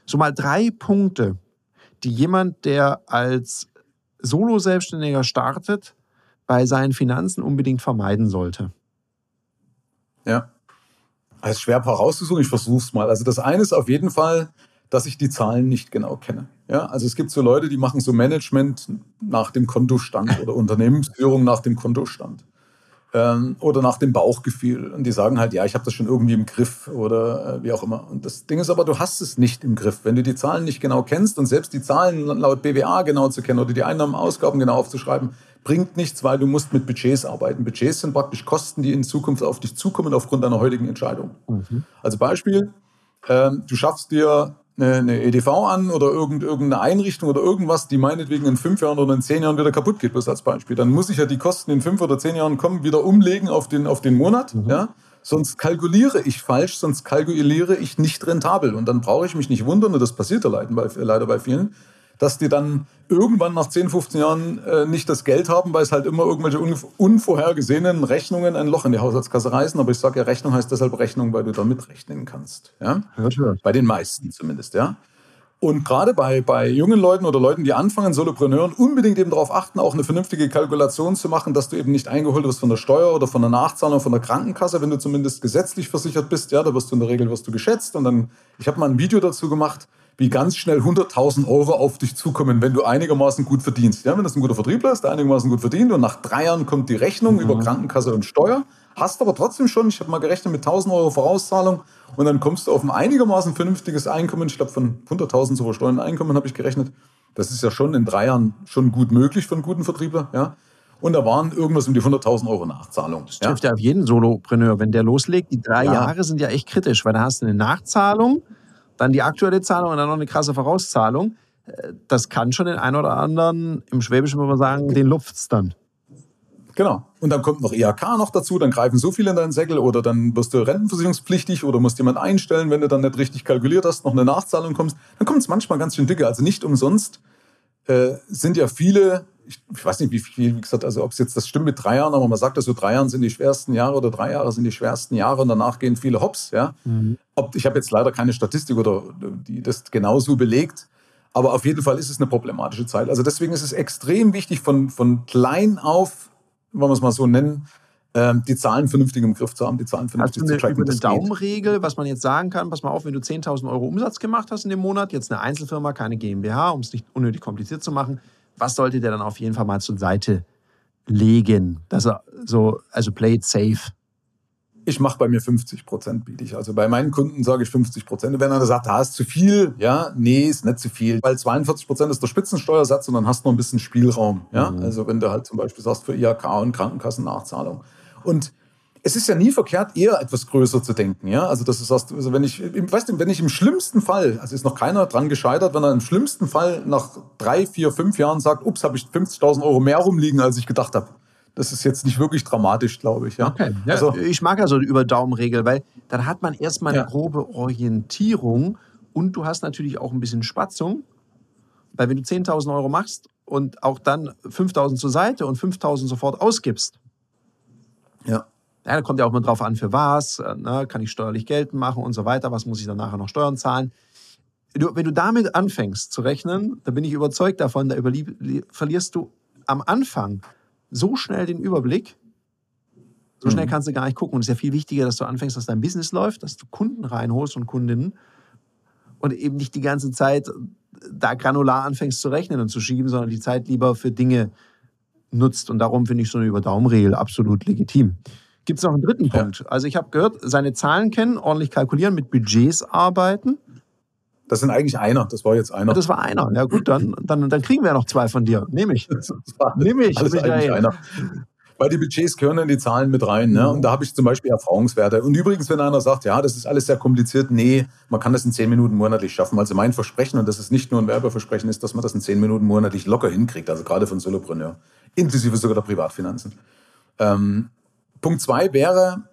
So mal drei Punkte, die jemand, der als Solo-Selbstständiger startet, bei seinen Finanzen unbedingt vermeiden sollte? Ja. Es ist schwer herauszusuchen, ich versuche es mal. Also das eine ist auf jeden Fall, dass ich die Zahlen nicht genau kenne. Ja, also es gibt so Leute, die machen so Management nach dem Kontostand oder Unternehmensführung nach dem Kontostand ähm, oder nach dem Bauchgefühl. Und die sagen halt, ja, ich habe das schon irgendwie im Griff oder äh, wie auch immer. Und das Ding ist aber, du hast es nicht im Griff. Wenn du die Zahlen nicht genau kennst und selbst die Zahlen laut BWA genau zu kennen oder die Einnahmen, Ausgaben genau aufzuschreiben, bringt nichts, weil du musst mit Budgets arbeiten. Budgets sind praktisch Kosten, die in Zukunft auf dich zukommen aufgrund deiner heutigen Entscheidung. Mhm. Also Beispiel, ähm, du schaffst dir eine, eine EDV an oder irgendeine Einrichtung oder irgendwas, die meinetwegen in fünf Jahren oder in zehn Jahren wieder kaputt geht, bloß als Beispiel. Dann muss ich ja die Kosten in fünf oder zehn Jahren kommen, wieder umlegen auf den, auf den Monat. Mhm. Ja? Sonst kalkuliere ich falsch, sonst kalkuliere ich nicht rentabel. Und dann brauche ich mich nicht wundern, und das passiert ja leider bei vielen, dass die dann irgendwann nach 10, 15 Jahren äh, nicht das Geld haben, weil es halt immer irgendwelche unvorhergesehenen Rechnungen ein Loch in die Haushaltskasse reißen. Aber ich sage ja, Rechnung heißt deshalb Rechnung, weil du da mitrechnen kannst. Ja? Hört. Bei den meisten zumindest, ja. Und gerade bei, bei jungen Leuten oder Leuten, die anfangen, Solopreneuren, unbedingt eben darauf achten, auch eine vernünftige Kalkulation zu machen, dass du eben nicht eingeholt wirst von der Steuer oder von der Nachzahlung von der Krankenkasse, wenn du zumindest gesetzlich versichert bist. Ja, da wirst du in der Regel wirst du geschätzt. Und dann, ich habe mal ein Video dazu gemacht, wie ganz schnell 100.000 Euro auf dich zukommen, wenn du einigermaßen gut verdienst. Ja, wenn das ein guter Vertriebler ist, der einigermaßen gut verdient und nach drei Jahren kommt die Rechnung mhm. über Krankenkasse und Steuer, hast aber trotzdem schon, ich habe mal gerechnet mit 1.000 Euro Vorauszahlung und dann kommst du auf ein einigermaßen vernünftiges Einkommen, ich glaube von 100.000 zu versteuernden Einkommen habe ich gerechnet. Das ist ja schon in drei Jahren schon gut möglich für einen guten Vertriebler. Ja. Und da waren irgendwas um die 100.000 Euro Nachzahlung. Das trifft ja. ja auf jeden Solopreneur, wenn der loslegt. Die drei ja. Jahre sind ja echt kritisch, weil da hast du eine Nachzahlung, dann die aktuelle Zahlung und dann noch eine krasse Vorauszahlung. Äh, das kann schon den einen oder anderen, im Schwäbischen würde man sagen, den lupft's dann. Genau. Und dann kommt noch IHK noch dazu, dann greifen so viele in deinen Säckel oder dann wirst du rentenversicherungspflichtig oder musst jemand einstellen, wenn du dann nicht richtig kalkuliert hast, noch eine Nachzahlung kommst. Dann kommt es manchmal ganz schön dicke. Also nicht umsonst äh, sind ja viele ich, weiß nicht, wie viel, wie gesagt, also ob es jetzt das stimmt mit drei Jahren, aber man sagt, dass so drei Jahre sind die schwersten Jahre oder drei Jahre sind die schwersten Jahre und danach gehen viele Hops, ja. Mhm. Ob, ich habe jetzt leider keine Statistik oder die das genauso belegt, aber auf jeden Fall ist es eine problematische Zeit. Also deswegen ist es extrem wichtig, von, von klein auf wollen wir es mal so nennen, ähm, die Zahlen vernünftig im Griff zu haben, die Zahlen vernünftig eine, zu tracken. Über eine Daumenregel, was man jetzt sagen kann, pass mal auf, wenn du 10.000 Euro Umsatz gemacht hast in dem Monat, jetzt eine Einzelfirma, keine GmbH, um es nicht unnötig kompliziert zu machen, was sollte der dann auf jeden Fall mal zur Seite legen? Dass er so, also play it safe. Ich mache bei mir 50 Prozent, biete ich. Also bei meinen Kunden sage ich 50 Prozent. Wenn einer sagt, ah, ist zu viel, ja, nee, ist nicht zu viel. Weil 42 Prozent ist der Spitzensteuersatz und dann hast du noch ein bisschen Spielraum. Ja? Mhm. Also wenn du halt zum Beispiel sagst, für IHK und Krankenkassennachzahlung. Und es ist ja nie verkehrt, eher etwas größer zu denken. Ja? Also, das ist, also wenn ich, weißt du, wenn ich im schlimmsten Fall, also ist noch keiner dran gescheitert, wenn er im schlimmsten Fall nach drei, vier, fünf Jahren sagt, ups, habe ich 50.000 Euro mehr rumliegen, als ich gedacht habe. Das ist jetzt nicht wirklich dramatisch, glaube ich. Ja? Okay. Ja, also, ich mag also die Über-Daumen-Regel, weil dann hat man erstmal eine ja. grobe Orientierung und du hast natürlich auch ein bisschen Spatzung. Weil wenn du 10.000 Euro machst und auch dann 5.000 zur Seite und 5.000 sofort ausgibst, ja. Ja, da kommt ja auch mal drauf an, für was, äh, ne, kann ich steuerlich geltend machen und so weiter, was muss ich dann nachher noch Steuern zahlen. Du, wenn du damit anfängst zu rechnen, da bin ich überzeugt davon, da verlierst du am Anfang so schnell den Überblick, so schnell mhm. kannst du gar nicht gucken. Und es ist ja viel wichtiger, dass du anfängst, dass dein Business läuft, dass du Kunden reinholst und Kundinnen und eben nicht die ganze Zeit da granular anfängst zu rechnen und zu schieben, sondern die Zeit lieber für Dinge nutzt. Und darum finde ich so eine Überdaumregel absolut legitim. Gibt es noch einen dritten Punkt? Ja. Also ich habe gehört, seine Zahlen kennen, ordentlich kalkulieren, mit Budgets arbeiten. Das sind eigentlich einer. Das war jetzt einer. Das war einer. Ja gut, dann, dann, dann kriegen wir ja noch zwei von dir. Nehme ich. Nehme ich. Alles eigentlich einer. Weil die Budgets gehören in die Zahlen mit rein. Ne? Und da habe ich zum Beispiel Erfahrungswerte. Und übrigens, wenn einer sagt, ja, das ist alles sehr kompliziert, nee, man kann das in zehn Minuten monatlich schaffen. Also mein Versprechen, und das ist nicht nur ein Werbeversprechen, ist, dass man das in zehn Minuten monatlich locker hinkriegt. Also gerade von Solopreneur. Inklusive sogar der Privatfinanzen. Ähm, Punkt zwei wäre,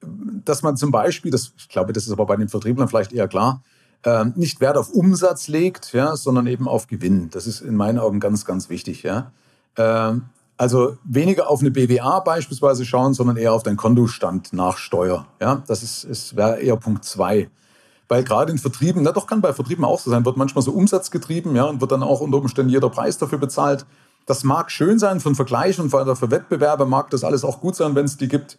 dass man zum Beispiel, das, ich glaube, das ist aber bei den Vertrieblern vielleicht eher klar, äh, nicht Wert auf Umsatz legt, ja, sondern eben auf Gewinn. Das ist in meinen Augen ganz, ganz wichtig. Ja. Äh, also weniger auf eine BWA beispielsweise schauen, sondern eher auf den Kontostand nach Steuer. Ja. Das ist, ist wäre eher Punkt zwei. Weil gerade in Vertrieben, na doch kann bei Vertrieben auch so sein, wird manchmal so umsatzgetrieben ja, und wird dann auch unter Umständen jeder Preis dafür bezahlt. Das mag schön sein von Vergleichen und für Wettbewerber mag das alles auch gut sein, wenn es die gibt.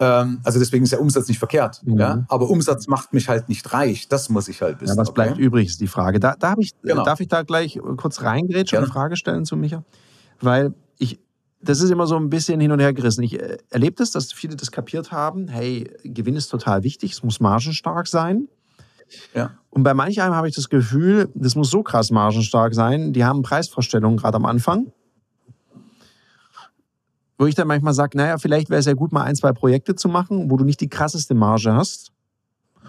Ähm, also deswegen ist der Umsatz nicht verkehrt. Mhm. Ja? Aber Umsatz macht mich halt nicht reich. Das muss ich halt wissen. Ja, was bleibt okay? übrig, ist die Frage. Da, da ich, genau. Darf ich da gleich kurz reingrätschen und eine Frage stellen zu Micha? Weil ich, das ist immer so ein bisschen hin und her gerissen. Ich äh, erlebe das, dass viele das kapiert haben. Hey, Gewinn ist total wichtig, es muss margenstark sein. Ja. Und bei manch einem habe ich das Gefühl, das muss so krass margenstark sein. Die haben Preisvorstellungen gerade am Anfang wo ich dann manchmal sage, naja, vielleicht wäre es ja gut, mal ein, zwei Projekte zu machen, wo du nicht die krasseste Marge hast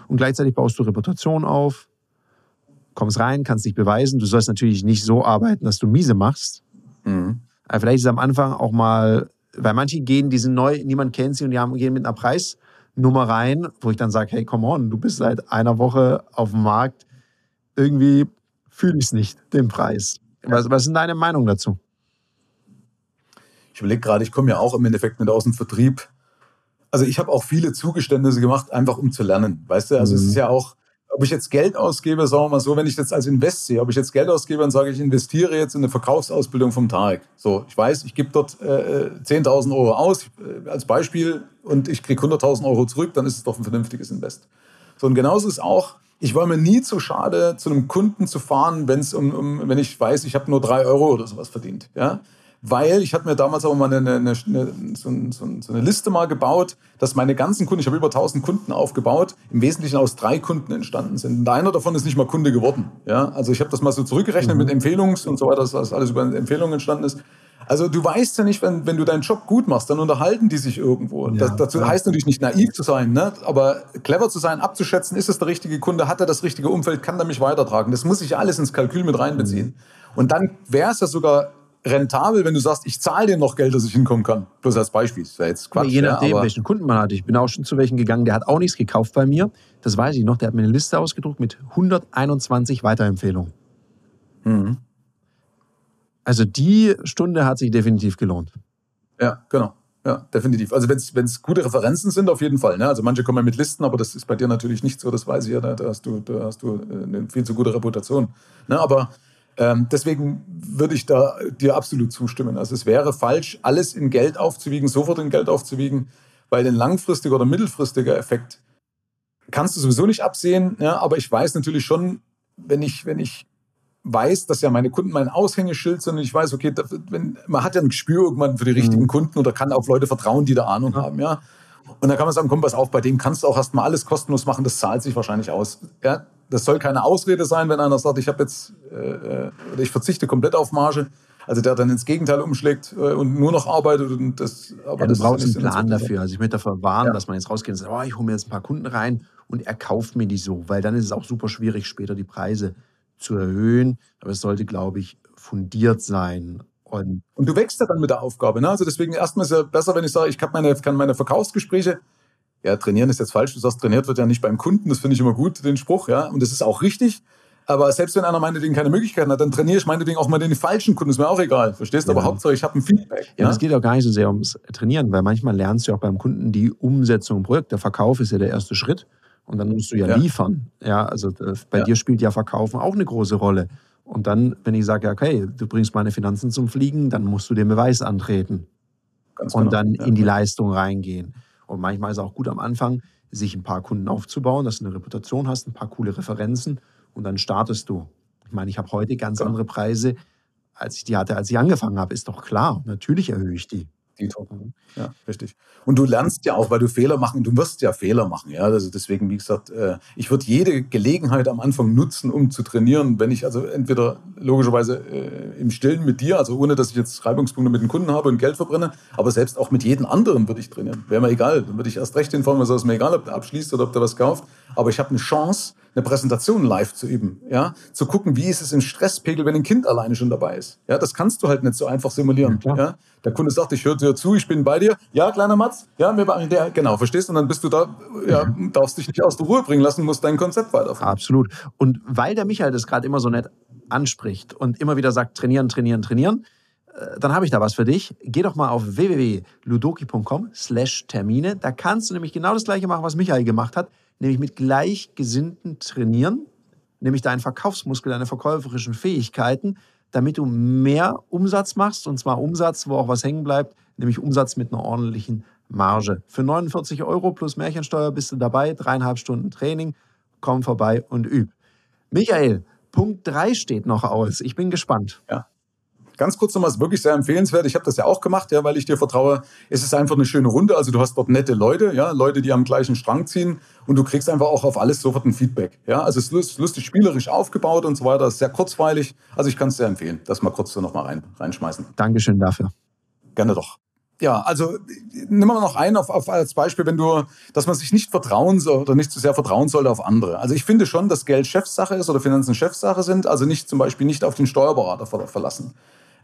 und gleichzeitig baust du Reputation auf, kommst rein, kannst dich beweisen. Du sollst natürlich nicht so arbeiten, dass du miese machst. Mhm. Aber vielleicht ist es am Anfang auch mal, weil manche gehen, die sind neu, niemand kennt sie und die haben, gehen mit einer Preisnummer rein, wo ich dann sage, hey, come on, du bist seit einer Woche auf dem Markt, irgendwie fühle ich es nicht, den Preis. Was, was ist deine Meinung dazu? Ich überlege gerade, ich komme ja auch im Endeffekt nicht aus dem Vertrieb. Also ich habe auch viele Zugeständnisse gemacht, einfach um zu lernen. Weißt du, also mhm. es ist ja auch, ob ich jetzt Geld ausgebe, sagen wir mal so, wenn ich jetzt als Invest sehe, ob ich jetzt Geld ausgebe und sage, ich investiere jetzt in eine Verkaufsausbildung vom Tarek. So, ich weiß, ich gebe dort äh, 10.000 Euro aus äh, als Beispiel und ich kriege 100.000 Euro zurück, dann ist es doch ein vernünftiges Invest. So, und genauso ist auch, ich war mir nie zu schade, zu einem Kunden zu fahren, wenn es um, um, wenn ich weiß, ich habe nur drei Euro oder sowas verdient. Ja? Weil ich hatte mir damals auch mal eine, eine, eine so, so, eine Liste mal gebaut, dass meine ganzen Kunden, ich habe über 1000 Kunden aufgebaut, im Wesentlichen aus drei Kunden entstanden sind. Und einer davon ist nicht mal Kunde geworden. Ja, also ich habe das mal so zurückgerechnet mhm. mit Empfehlungs und so weiter, dass das alles über Empfehlungen entstanden ist. Also du weißt ja nicht, wenn, wenn du deinen Job gut machst, dann unterhalten die sich irgendwo. Ja, das, dazu ja. heißt natürlich nicht naiv zu sein, ne? aber clever zu sein, abzuschätzen, ist es der richtige Kunde, hat er das richtige Umfeld, kann er mich weitertragen. Das muss ich alles ins Kalkül mit reinbeziehen. Mhm. Und dann wäre es ja sogar rentabel, wenn du sagst, ich zahle dir noch Geld, dass ich hinkommen kann. Bloß als Beispiel. Das wäre jetzt Quatsch. Je nachdem, ja, welchen Kunden man hat. Ich bin auch schon zu welchen gegangen, der hat auch nichts gekauft bei mir. Das weiß ich noch. Der hat mir eine Liste ausgedruckt mit 121 Weiterempfehlungen. Mhm. Also die Stunde hat sich definitiv gelohnt. Ja, genau. Ja, definitiv. Also wenn es gute Referenzen sind, auf jeden Fall. Ne? Also manche kommen ja mit Listen, aber das ist bei dir natürlich nicht so, das weiß ich ja. Da hast du, da hast du äh, eine viel zu gute Reputation. Ne? Aber Ähm, deswegen würde ich da dir absolut zustimmen. Also es wäre falsch, alles in Geld aufzuwiegen, sofort in Geld aufzuwiegen, weil den langfristiger oder mittelfristiger Effekt kannst du sowieso nicht absehen. Ja, aber ich weiß natürlich schon, wenn ich, wenn ich weiß, dass ja meine Kunden mein Aushängeschild sind und ich weiß, okay, wenn, man hat ja ein Gespür irgendwann für die richtigen mhm. Kunden oder kann auf Leute vertrauen, die da Ahnung ja. haben, ja. Und dann kann man sagen, komm, pass auf, bei dem kannst du auch erstmal alles kostenlos machen, das zahlt sich wahrscheinlich aus. Ja, das soll keine Ausrede sein, wenn einer sagt, ich habe jetzt, äh, äh ich verzichte komplett auf Marge. Also der dann ins Gegenteil umschlägt äh, und nur noch arbeitet. Und das, aber ja, du das brauchst einen Plan dafür. Also ich möchte davor warnen, ja. dass man jetzt rausgeht und sagt, oh, ich hole mir jetzt ein paar Kunden rein und er kauft mir die so, weil dann ist es auch super schwierig, später die Preise zu erhöhen. Aber es sollte, glaube ich, fundiert sein. Und, und du wächst ja dann mit der Aufgabe. Ne? Also deswegen erstmal ist es ja besser, wenn ich sage, ich kann meine, kann meine Verkaufsgespräche ja, trainieren ist jetzt falsch. Du sagst, trainiert wird ja nicht beim Kunden. Das finde ich immer gut, den Spruch, ja. Und das ist auch richtig. Aber selbst wenn einer meinetwegen keine Möglichkeiten hat, dann trainiere ich meinetwegen auch mal den falschen Kunden. Ist mir auch egal. Verstehst du? Ja. Aber Hauptsache, ich habe ein Feedback. Ja, es geht auch gar nicht so sehr ums Trainieren, weil manchmal lernst du auch beim Kunden die Umsetzung im Projekt. Der Verkauf ist ja der erste Schritt. Und dann musst du ja, ja. liefern. Ja, also äh, bei ja. dir spielt ja Verkaufen auch eine große Rolle. Und dann, wenn ich sage, okay, du bringst meine Finanzen zum Fliegen, dann musst du den Beweis antreten. Ganz und genau. dann in die Leistung reingehen. Und manchmal ist es auch gut am Anfang, sich ein paar Kunden aufzubauen, dass du eine Reputation hast, ein paar coole Referenzen und dann startest du. Ich meine, ich habe heute ganz ja. andere Preise, als ich die hatte, als ich angefangen habe. Ist doch klar. Natürlich erhöhe ich die. Die Token. Ja, richtig. Und du lernst ja auch, weil du Fehler machen, du wirst ja Fehler machen. Ja, also deswegen, wie gesagt, äh, ich würde jede Gelegenheit am Anfang nutzen, um zu trainieren. Wenn ich also entweder logischerweise äh, im Stillen mit dir, also ohne dass ich jetzt Reibungspunkte mit den Kunden habe und Geld verbrenne, aber selbst auch mit jedem anderen würde ich trainieren. Wäre mir egal. Dann würde ich erst recht hinfahren, was ist mir egal, ob der abschließt oder ob der was kauft. Aber ich habe eine Chance, eine Präsentation live zu üben, ja, zu gucken, wie ist es im Stresspegel, wenn ein Kind alleine schon dabei ist. Ja, das kannst du halt nicht so einfach simulieren. Ja, ja? Der Kunde sagt, ich höre dir zu, ich bin bei dir. Ja, kleiner Matz, ja, wir machen der, genau, verstehst? Und dann bist du da, ja, mhm. darfst dich nicht aus der Ruhe bringen lassen, musst dein Konzept weiterführen. Absolut. Und weil der Michael das gerade immer so nett anspricht und immer wieder sagt, trainieren, trainieren, trainieren, äh, dann habe ich da was für dich. Geh doch mal auf www.ludoki.com slash Termine. Da kannst du nämlich genau das gleiche machen, was Michael gemacht hat nämlich mit Gleichgesinnten trainieren, nämlich deinen Verkaufsmuskel, deine verkäuferischen Fähigkeiten, damit du mehr Umsatz machst, und zwar Umsatz, wo auch was hängen bleibt, nämlich Umsatz mit einer ordentlichen Marge. Für 49 Euro plus Märchensteuer bist du dabei, dreieinhalb Stunden Training, komm vorbei und üb. Michael, Punkt 3 steht noch aus. Ich bin gespannt. Ja. Ganz kurz nochmal, ist wirklich sehr empfehlenswert. Ich habe das ja auch gemacht, ja, weil ich dir vertraue. Es ist einfach eine schöne Runde. Also du hast dort nette Leute, ja, Leute, die am gleichen Strang ziehen und du kriegst einfach auch auf alles sofort ein Feedback. Ja, also es ist lustig spielerisch aufgebaut und so weiter. Ist sehr kurzweilig. Also ich kann es sehr empfehlen, das mal kurz so nochmal rein, reinschmeißen. Dankeschön dafür. Gerne doch. Ja, also nimm mal noch ein auf, auf als Beispiel, wenn du, dass man sich nicht vertrauen soll oder nicht zu sehr vertrauen sollte auf andere. Also ich finde schon, dass Geld Chefsache ist oder Finanzen Chefsache sind. Also nicht zum Beispiel nicht auf den Steuerberater verlassen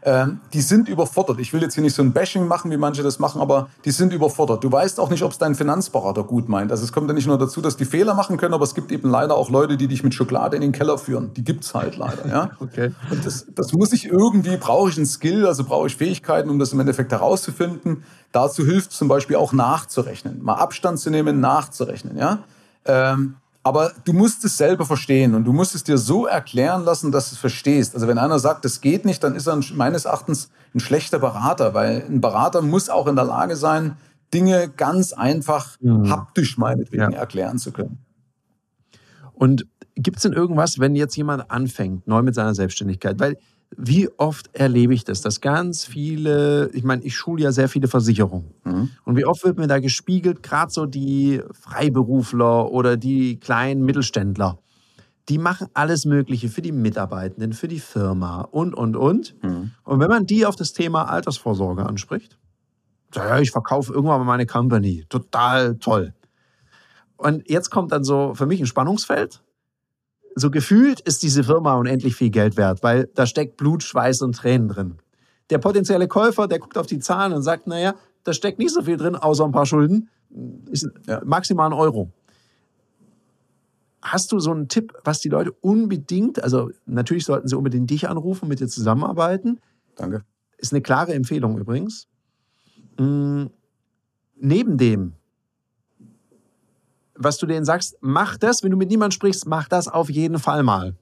ähm, die sind überfordert. Ich will jetzt hier nicht so ein Bashing machen, wie manche das machen, aber die sind überfordert. Du weißt auch nicht, ob es dein Finanzberater gut meint. Also es kommt ja nicht nur dazu, dass die Fehler machen können, aber es gibt eben leider auch Leute, die dich mit Schokolade in den Keller führen. Die gibt's halt leider. Ja? okay. Und das, das muss ich irgendwie, brauche ich einen Skill, also brauche ich Fähigkeiten, um das im Endeffekt herauszufinden. Dazu hilft zum Beispiel auch nachzurechnen. Mal Abstand zu nehmen, nachzurechnen. Ja? Ähm, aber du musst es selber verstehen und du musst es dir so erklären lassen, dass du es verstehst. Also wenn einer sagt, das geht nicht, dann ist er meines Erachtens ein schlechter Berater, weil ein Berater muss auch in der Lage sein, Dinge ganz einfach mhm. haptisch meinetwegen ja. erklären zu können. Und gibt es denn irgendwas, wenn jetzt jemand anfängt, neu mit seiner Selbstständigkeit? Weil wie oft erlebe ich das, dass ganz viele, ich meine, ich schule ja sehr viele Versicherungen. Mhm. Und wie oft wird mir da gespiegelt, gerade so die Freiberufler oder die kleinen Mittelständler, die machen alles Mögliche für die Mitarbeitenden, für die Firma und, und, und. Mhm. Und wenn man die auf das Thema Altersvorsorge anspricht, ja, ich verkaufe irgendwann mal meine Company, total toll. Und jetzt kommt dann so für mich ein Spannungsfeld so gefühlt ist diese Firma unendlich viel Geld wert, weil da steckt Blut, Schweiß und Tränen drin. Der potenzielle Käufer, der guckt auf die Zahlen und sagt, naja, da steckt nicht so viel drin, außer ein paar Schulden. Ist maximal ein Euro. Hast du so einen Tipp, was die Leute unbedingt, also natürlich sollten sie unbedingt dich anrufen, mit dir zusammenarbeiten. Danke. Ist eine klare Empfehlung übrigens. Hm, neben dem, was du denen sagst, mach das, wenn du mit niemandem sprichst, mach das auf jeden Fall mal.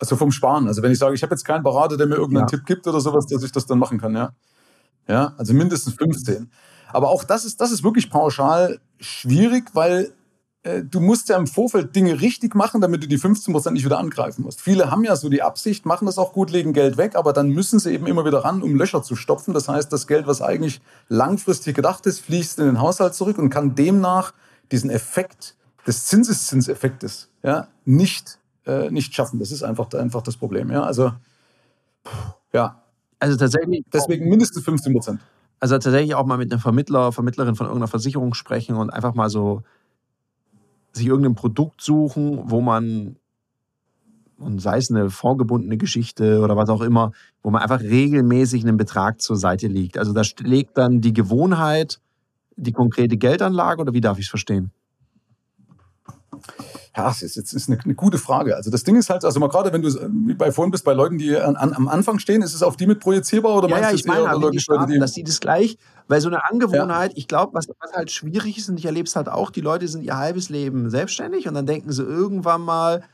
Also vom Sparen. Also wenn ich sage, ich habe jetzt keinen Berater, der mir irgendeinen ja. Tipp gibt oder sowas, dass ich das dann machen kann, ja. Ja, also mindestens 15. Aber auch das ist, das ist wirklich pauschal schwierig, weil du musst ja im Vorfeld Dinge richtig machen, damit du die 15 Prozent nicht wieder angreifen musst. Viele haben ja so die Absicht, machen das auch gut, legen Geld weg, aber dann müssen sie eben immer wieder ran, um Löcher zu stopfen. Das heißt, das Geld, was eigentlich langfristig gedacht ist, fließt in den Haushalt zurück und kann demnach diesen Effekt des Zinseszinseffektes ja, nicht, äh, nicht schaffen. Das ist einfach, einfach das Problem. Ja? Also, ja. Also tatsächlich. Deswegen mindestens 15 Prozent. Also tatsächlich auch mal mit einem Vermittler, Vermittlerin von irgendeiner Versicherung sprechen und einfach mal so sich irgendein Produkt suchen, wo man, und sei es eine vorgebundene Geschichte oder was auch immer, wo man einfach regelmäßig einen Betrag zur Seite legt. Also da legt dann die Gewohnheit die konkrete Geldanlage oder wie darf ich es verstehen? Ja, das ist, das ist eine, eine, gute Frage. Also das Ding ist halt, also mal gerade wenn du wie bei vorhin bist, bei Leuten, die an, an, am Anfang stehen, ist es auf die mit projizierbar oder ja, meinst ja, ich meine, eher, die starten, die... dass sie das gleich, weil so eine Angewohnheit, ja. ich glaube, was, was halt schwierig ist und ich erlebe es halt auch, die Leute sind ihr halbes Leben selbstständig und dann denken sie irgendwann mal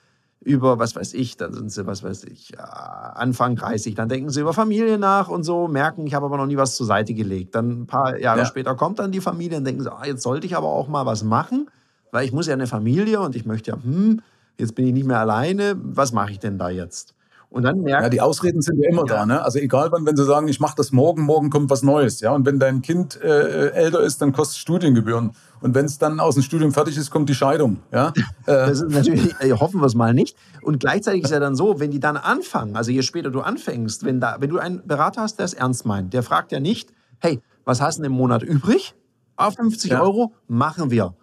über, was weiß ich, dann sind sie, was weiß ich, Anfang 30, dann denken sie über Familie nach und so, merken, ich habe aber noch nie was zur Seite gelegt. Dann ein paar Jahre ja. später kommt dann die Familie und denken sie, ah, jetzt sollte ich aber auch mal was machen weil ich muss ja eine Familie und ich möchte ja, hm, jetzt bin ich nicht mehr alleine, was mache ich denn da jetzt? Und dann merkt Ja, die Ausreden sind ja immer ja. da, ne? Also egal wann, wenn sie sagen, ich mache das morgen, morgen kommt was Neues, ja. Und wenn dein Kind äh, älter ist, dann kostet es Studiengebühren. Und wenn es dann aus dem Studium fertig ist, kommt die Scheidung, ja. das ist natürlich, äh, hoffen wir es mal nicht. Und gleichzeitig ist ja dann so, wenn die dann anfangen, also je später du anfängst, wenn da, wenn du einen Berater hast, der es ernst meint, der fragt ja nicht, hey, was hast du denn im Monat übrig? Auf 50 ja. Euro machen wir.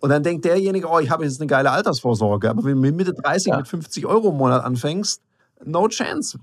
Und dann denkt derjenige, oh, ich habe jetzt eine geile Altersvorsorge. Aber wenn du mit Mitte 30 ja. mit 50 Euro im Monat anfängst, no chance.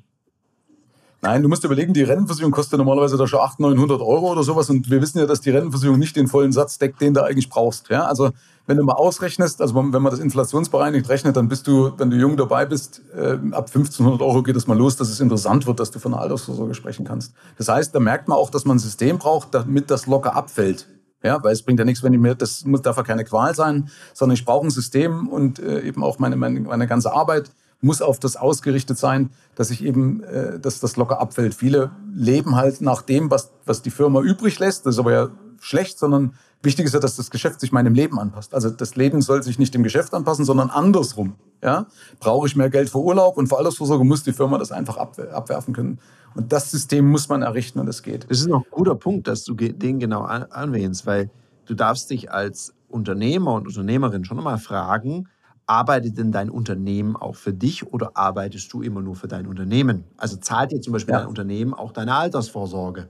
Nein, du musst überlegen, die Rentenversicherung kostet normalerweise da schon 800, 900 Euro oder sowas. Und wir wissen ja, dass die Rentenversicherung nicht den vollen Satz deckt, den du eigentlich brauchst. Ja, also wenn du mal ausrechnest, also wenn man das inflationsbereinigt rechnet, dann bist du, wenn du jung dabei bist, äh, ab 1500 Euro geht es mal los, dass es interessant wird, dass du von der Altersvorsorge sprechen kannst. Das heißt, da merkt man auch, dass man ein System braucht, damit das locker abfällt. Ja, weil es bringt ja nichts, wenn ich mir, das muss, darf ja keine Qual sein, sondern ich brauche ein System und äh, eben auch meine, meine, meine ganze Arbeit muss auf das ausgerichtet sein, dass ich eben, äh, dass das locker abfällt. Viele leben halt nach dem, was, was die Firma übrig lässt. Das ist aber ja schlecht, sondern wichtig ist ja, dass das Geschäft sich meinem Leben anpasst. Also das Leben soll sich nicht dem Geschäft anpassen, sondern andersrum. Ja? Brauche ich mehr Geld für Urlaub und für Altersvorsorge muss die Firma das einfach abwerfen können. Und das System muss man errichten und es geht. Das ist noch ein guter Punkt, dass du den genau anwählst, weil du darfst dich als Unternehmer und Unternehmerin schon mal fragen, arbeitet denn dein Unternehmen auch für dich oder arbeitest du immer nur für dein Unternehmen? Also zahlt dir zum Beispiel ja. dein Unternehmen auch deine Altersvorsorge?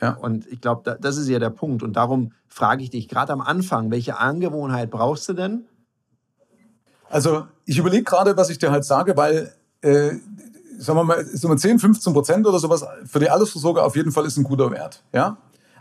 Ja. Und ich glaube, das ist ja der Punkt. Und darum frage ich dich gerade am Anfang, welche Angewohnheit brauchst du denn? Also ich überlege gerade, was ich dir halt sage, weil äh, sagen wir mal, so 10, 15 Prozent oder sowas für die Altersvorsorge auf jeden Fall ist ein guter Wert. Ja?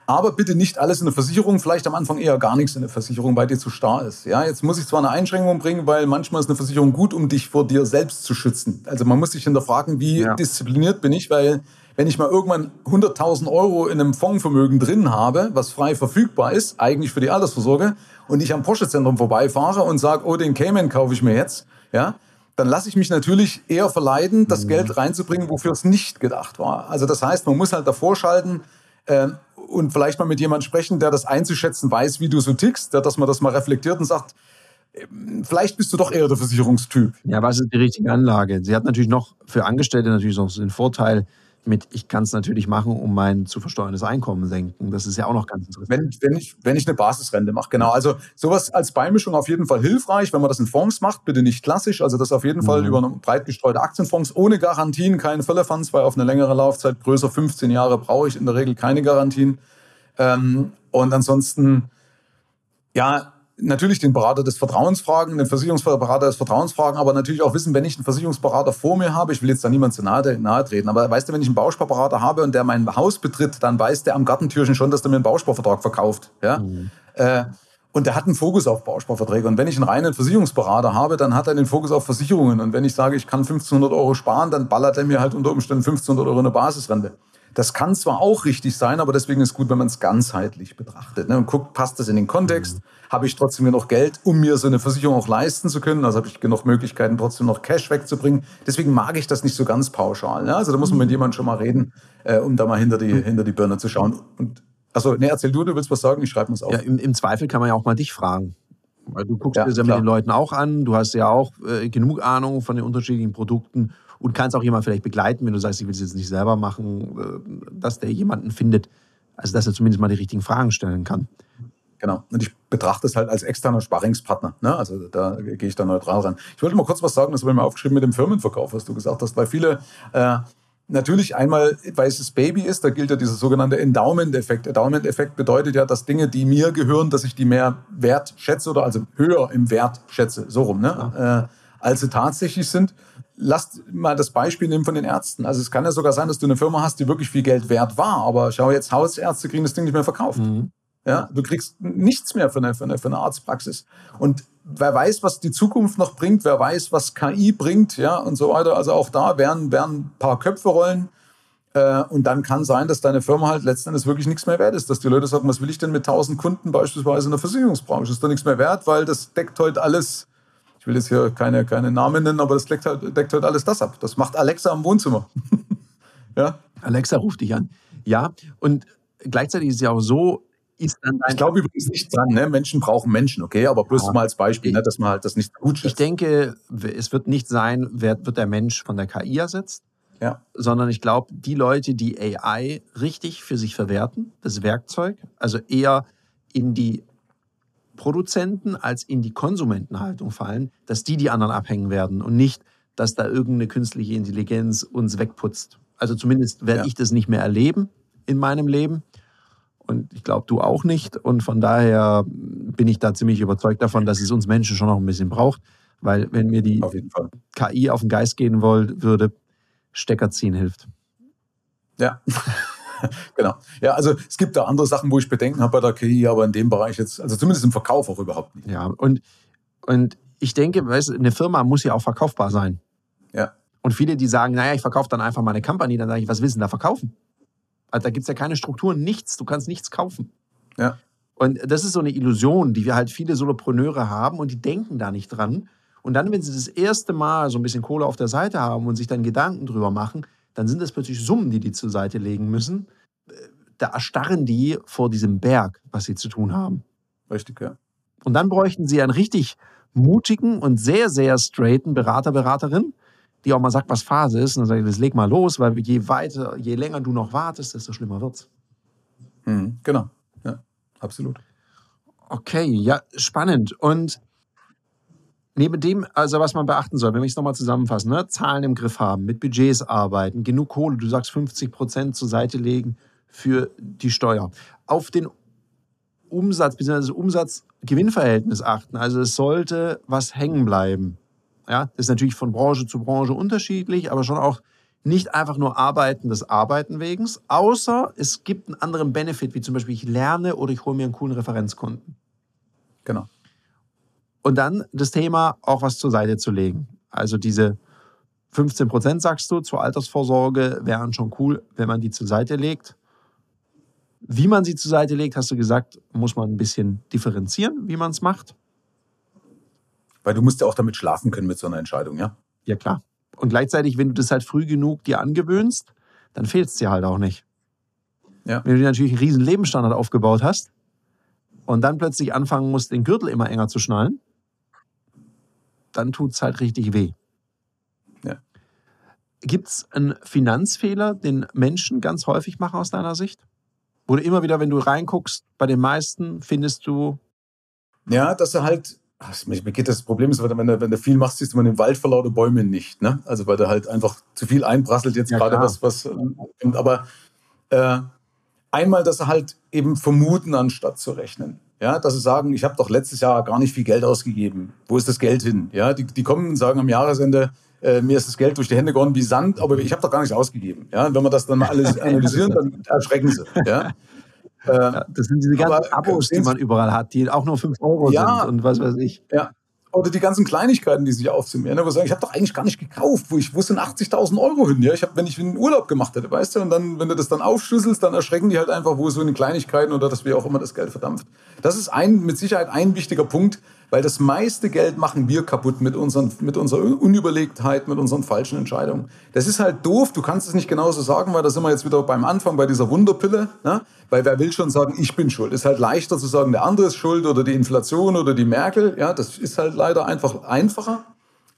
Aber bitte nicht alles in der Versicherung, vielleicht am Anfang eher gar nichts in der Versicherung, weil dir zu starr ist. Ja, jetzt muss ich zwar eine Einschränkung bringen, weil manchmal ist eine Versicherung gut, um dich vor dir selbst zu schützen. Also man muss sich hinterfragen, wie ja. diszipliniert bin ich, weil wenn ich mal irgendwann 100.000 Euro in einem Fondsvermögen drin habe, was frei verfügbar ist, eigentlich für die Altersvorsorge, und ich am Porsche-Zentrum vorbeifahre und sage, oh, den Cayman kaufe ich mir jetzt, ja, dann lasse ich mich natürlich eher verleiten, das mhm. Geld reinzubringen, wofür es nicht gedacht war. Also das heißt, man muss halt davor schalten äh, und vielleicht mal mit jemandem sprechen, der das einzuschätzen weiß, wie du so tickst, der, dass man das mal reflektiert und sagt, ähm, vielleicht bist du doch eher der Versicherungstyp. Ja, was ist die richtige Anlage? Sie hat natürlich noch für Angestellte natürlich noch den Vorteil, mit, ich kann es natürlich machen, um mein zu versteuerndes Einkommen senken. Das ist ja auch noch ganz interessant. Wenn, wenn, ich, wenn ich eine Basisrente mache, genau. Also sowas als Beimischung auf jeden Fall hilfreich, wenn man das in Fonds macht, bitte nicht klassisch. Also das auf jeden mhm. Fall über breit gestreute Aktienfonds, ohne Garantien, keine Fällefunds, weil auf eine längere Laufzeit, größer 15 Jahre, brauche ich in der Regel keine Garantien. Ähm, und ansonsten, ja, natürlich den Berater des Vertrauens fragen, den Versicherungsberater des Vertrauens fragen, aber natürlich auch wissen, wenn ich einen Versicherungsberater vor mir habe, ich will jetzt da niemand zu nahe, nahe treten, aber weißt du, wenn ich einen Bausparberater habe und der mein Haus betritt, dann weiß der am Gartentürchen schon, dass der mir einen Bausparvertrag verkauft. Ja? Mhm. Äh, und der hat einen Fokus auf Bausparverträge. Und wenn ich einen reinen Versicherungsberater habe, dann hat er den Fokus auf Versicherungen. Und wenn ich sage, ich kann 1500 Euro sparen, dann ballert er mir halt unter Umständen 1500 Euro eine Basisrente. Das kann zwar auch richtig sein, aber deswegen ist es gut, wenn man es ganzheitlich betrachtet ne? und guckt, passt das in den Kontext? Mhm. Habe ich trotzdem genug Geld, um mir so eine Versicherung auch leisten zu können? Also habe ich genug Möglichkeiten, trotzdem noch Cash wegzubringen? Deswegen mag ich das nicht so ganz pauschal. Ne? Also da muss man mit mhm. jemandem schon mal reden, äh, um da mal hinter die, hinter die Birne zu schauen. Und also, ne, erzähl du, du willst was sagen, ich schreibe es auf. Ja, im, im, Zweifel kann man ja auch mal dich fragen. Weil du guckst ja, dir das ja mit den Leuten auch an, du hast ja auch äh, genug Ahnung von den unterschiedlichen Produkten und kannst auch jemanden vielleicht begleiten, wenn du sagst, ich will es jetzt nicht selber machen, äh, dass der jemanden findet, also dass er zumindest mal die richtigen Fragen stellen kann. Genau. Und ich betrachte es halt als externer Sparringspartner. Ne? Also da gehe ich da neutral ran. Ich wollte mal kurz was sagen, das habe ich mir aufgeschrieben mit dem Firmenverkauf, was du gesagt hast, weil viele äh, natürlich einmal, weil es das Baby ist, da gilt ja dieser sogenannte Endowment-Effekt. Endowment-Effekt bedeutet ja, dass Dinge, die mir gehören, dass ich die mehr wert schätze oder also höher im Wert schätze, so rum, ne? Ja. Äh, als sie tatsächlich sind lasst mal das Beispiel nehmen von den Ärzten. Also es kann ja sogar sein, dass du eine Firma hast, die wirklich viel Geld wert war, aber schau jetzt, Hausärzte kriegen das Ding nicht mehr verkauft. Mhm. Ja, du kriegst nichts mehr für eine, für, eine, für eine Arztpraxis. Und wer weiß, was die Zukunft noch bringt, wer weiß, was KI bringt, ja, und so weiter. Also auch da werden, werden ein paar Köpfe rollen. Äh, und dann kann sein, dass deine Firma halt letzten Endes wirklich nichts mehr wert ist. Dass die Leute sagen, was will ich denn mit 1000 Kunden beispielsweise in der Versicherungsbranche? Ist doch nichts mehr wert, weil das deckt heute alles ich will jetzt hier keine, keine Namen nennen, aber das deckt halt, deckt halt alles das ab. Das macht Alexa im Wohnzimmer. ja? Alexa ruft dich an. Ja, und gleichzeitig ist es ja auch so, ist dann Ich glaube übrigens nicht dran, ne? Menschen brauchen Menschen, okay? Aber bloß ja. mal als Beispiel, ne? dass man halt das nicht gut schätzt. Ich denke, es wird nicht sein, wer wird der Mensch von der KI ersetzt, ja. sondern ich glaube, die Leute, die AI richtig für sich verwerten, das Werkzeug, also eher in die Produzenten als in die Konsumentenhaltung fallen, dass die die anderen abhängen werden und nicht, dass da irgendeine künstliche Intelligenz uns wegputzt. Also zumindest werde ja. ich das nicht mehr erleben in meinem Leben. Und ich glaube, du auch nicht. Und von daher bin ich da ziemlich überzeugt davon, dass es uns Menschen schon noch ein bisschen braucht. Weil wenn mir die auf KI auf den Geist gehen wollte, würde, Stecker ziehen hilft. Ja. genau. Ja, also es gibt da andere Sachen, wo ich Bedenken habe bei der KI, aber in dem Bereich jetzt, also zumindest im Verkauf auch überhaupt nicht. Ja, und, und ich denke, weißt, eine Firma muss ja auch verkaufbar sein. Ja. Und viele, die sagen, naja, ich verkaufe dann einfach meine Company, dann sage ich, was willst du denn da verkaufen? Also da gibt es ja keine Strukturen, nichts, du kannst nichts kaufen. Ja. Und das ist so eine Illusion, die wir halt viele Solopreneure haben und die denken da nicht dran. Und dann, wenn sie das erste Mal so ein bisschen Kohle auf der Seite haben und sich dann Gedanken drüber machen, dann sind das plötzlich Summen, die die zur Seite legen müssen. Da erstarren die vor diesem Berg, was sie zu tun haben. Richtig, ja. Und dann bräuchten sie einen richtig mutigen und sehr, sehr straighten Berater, Beraterin, die auch mal sagt, was Phase ist. Und dann sage ich, das leg mal los, weil je weiter, je länger du noch wartest, desto schlimmer wird's. Mhm, genau, ja, absolut. Okay, ja, spannend. Und Neben dem, also was man beachten soll, wenn wir es nochmal zusammenfassen, ne? Zahlen im Griff haben, mit Budgets arbeiten, genug Kohle, du sagst 50 Prozent zur Seite legen für die Steuer. Auf den Umsatz bzw. Umsatz-Gewinnverhältnis achten. Also es sollte was hängen bleiben. Ja, das ist natürlich von Branche zu Branche unterschiedlich, aber schon auch nicht einfach nur Arbeiten des Arbeiten wegen, außer es gibt einen anderen Benefit, wie zum Beispiel ich lerne oder ich hole mir einen coolen Referenzkunden. Genau. Und dann das Thema auch was zur Seite zu legen. Also diese 15 Prozent, sagst du, zur Altersvorsorge wären schon cool, wenn man die zur Seite legt. Wie man sie zur Seite legt, hast du gesagt, muss man ein bisschen differenzieren, wie man es macht. Weil du musst ja auch damit schlafen können mit so einer Entscheidung, ja? Ja, klar. Und gleichzeitig, wenn du das halt früh genug dir angewöhnst, dann fehlt es dir halt auch nicht. Ja. Wenn du dir natürlich einen riesen Lebensstandard aufgebaut hast und dann plötzlich anfangen musst, den Gürtel immer enger zu schnallen, dann tut es halt richtig weh. Ja. Gibt es einen Finanzfehler, den Menschen ganz häufig machen aus deiner Sicht? Oder immer wieder, wenn du reinguckst, bei den meisten findest du. Ja, dass er halt. Ach, mir geht das Problem ist, wenn du, wenn du viel machst, siehst du man den Wald vor lauter Bäumen nicht. Ne? Also weil da halt einfach zu viel einprasselt jetzt ja, gerade was, was. Aber äh, einmal, dass er halt eben vermuten, anstatt zu rechnen. Ja, dass sie sagen, ich habe doch letztes Jahr gar nicht viel Geld ausgegeben. Wo ist das Geld hin? Ja, die, die kommen und sagen am Jahresende, äh, mir ist das Geld durch die Hände gegangen wie Sand, aber ich habe doch gar nichts ausgegeben. Ja, und wenn wir das dann mal alles analysieren, dann erschrecken sie. Ja. Äh, das sind diese ganzen aber, Abos, die man überall hat, die auch nur 5 Euro ja, sind und was weiß ich. Ja, oder die ganzen Kleinigkeiten, die sich aufsummieren. Ne? Wo sagen, ich habe doch eigentlich gar nicht gekauft, wo ich, sind 80.000 Euro hin? Ja, ich habe, wenn ich einen Urlaub gemacht hätte, weißt du, und dann, wenn du das dann aufschlüsselst, dann erschrecken die halt einfach, wo so eine Kleinigkeiten oder dass wir auch immer das Geld verdampft. Das ist ein, mit Sicherheit ein wichtiger Punkt, weil das meiste Geld machen wir kaputt mit, unseren, mit unserer Unüberlegtheit, mit unseren falschen Entscheidungen. Das ist halt doof, du kannst es nicht genauso sagen, weil da sind wir jetzt wieder beim Anfang bei dieser Wunderpille. Ne? Weil wer will schon sagen, ich bin schuld. Ist halt leichter zu sagen, der andere ist schuld oder die Inflation oder die Merkel. Ja, das ist halt leider einfach einfacher.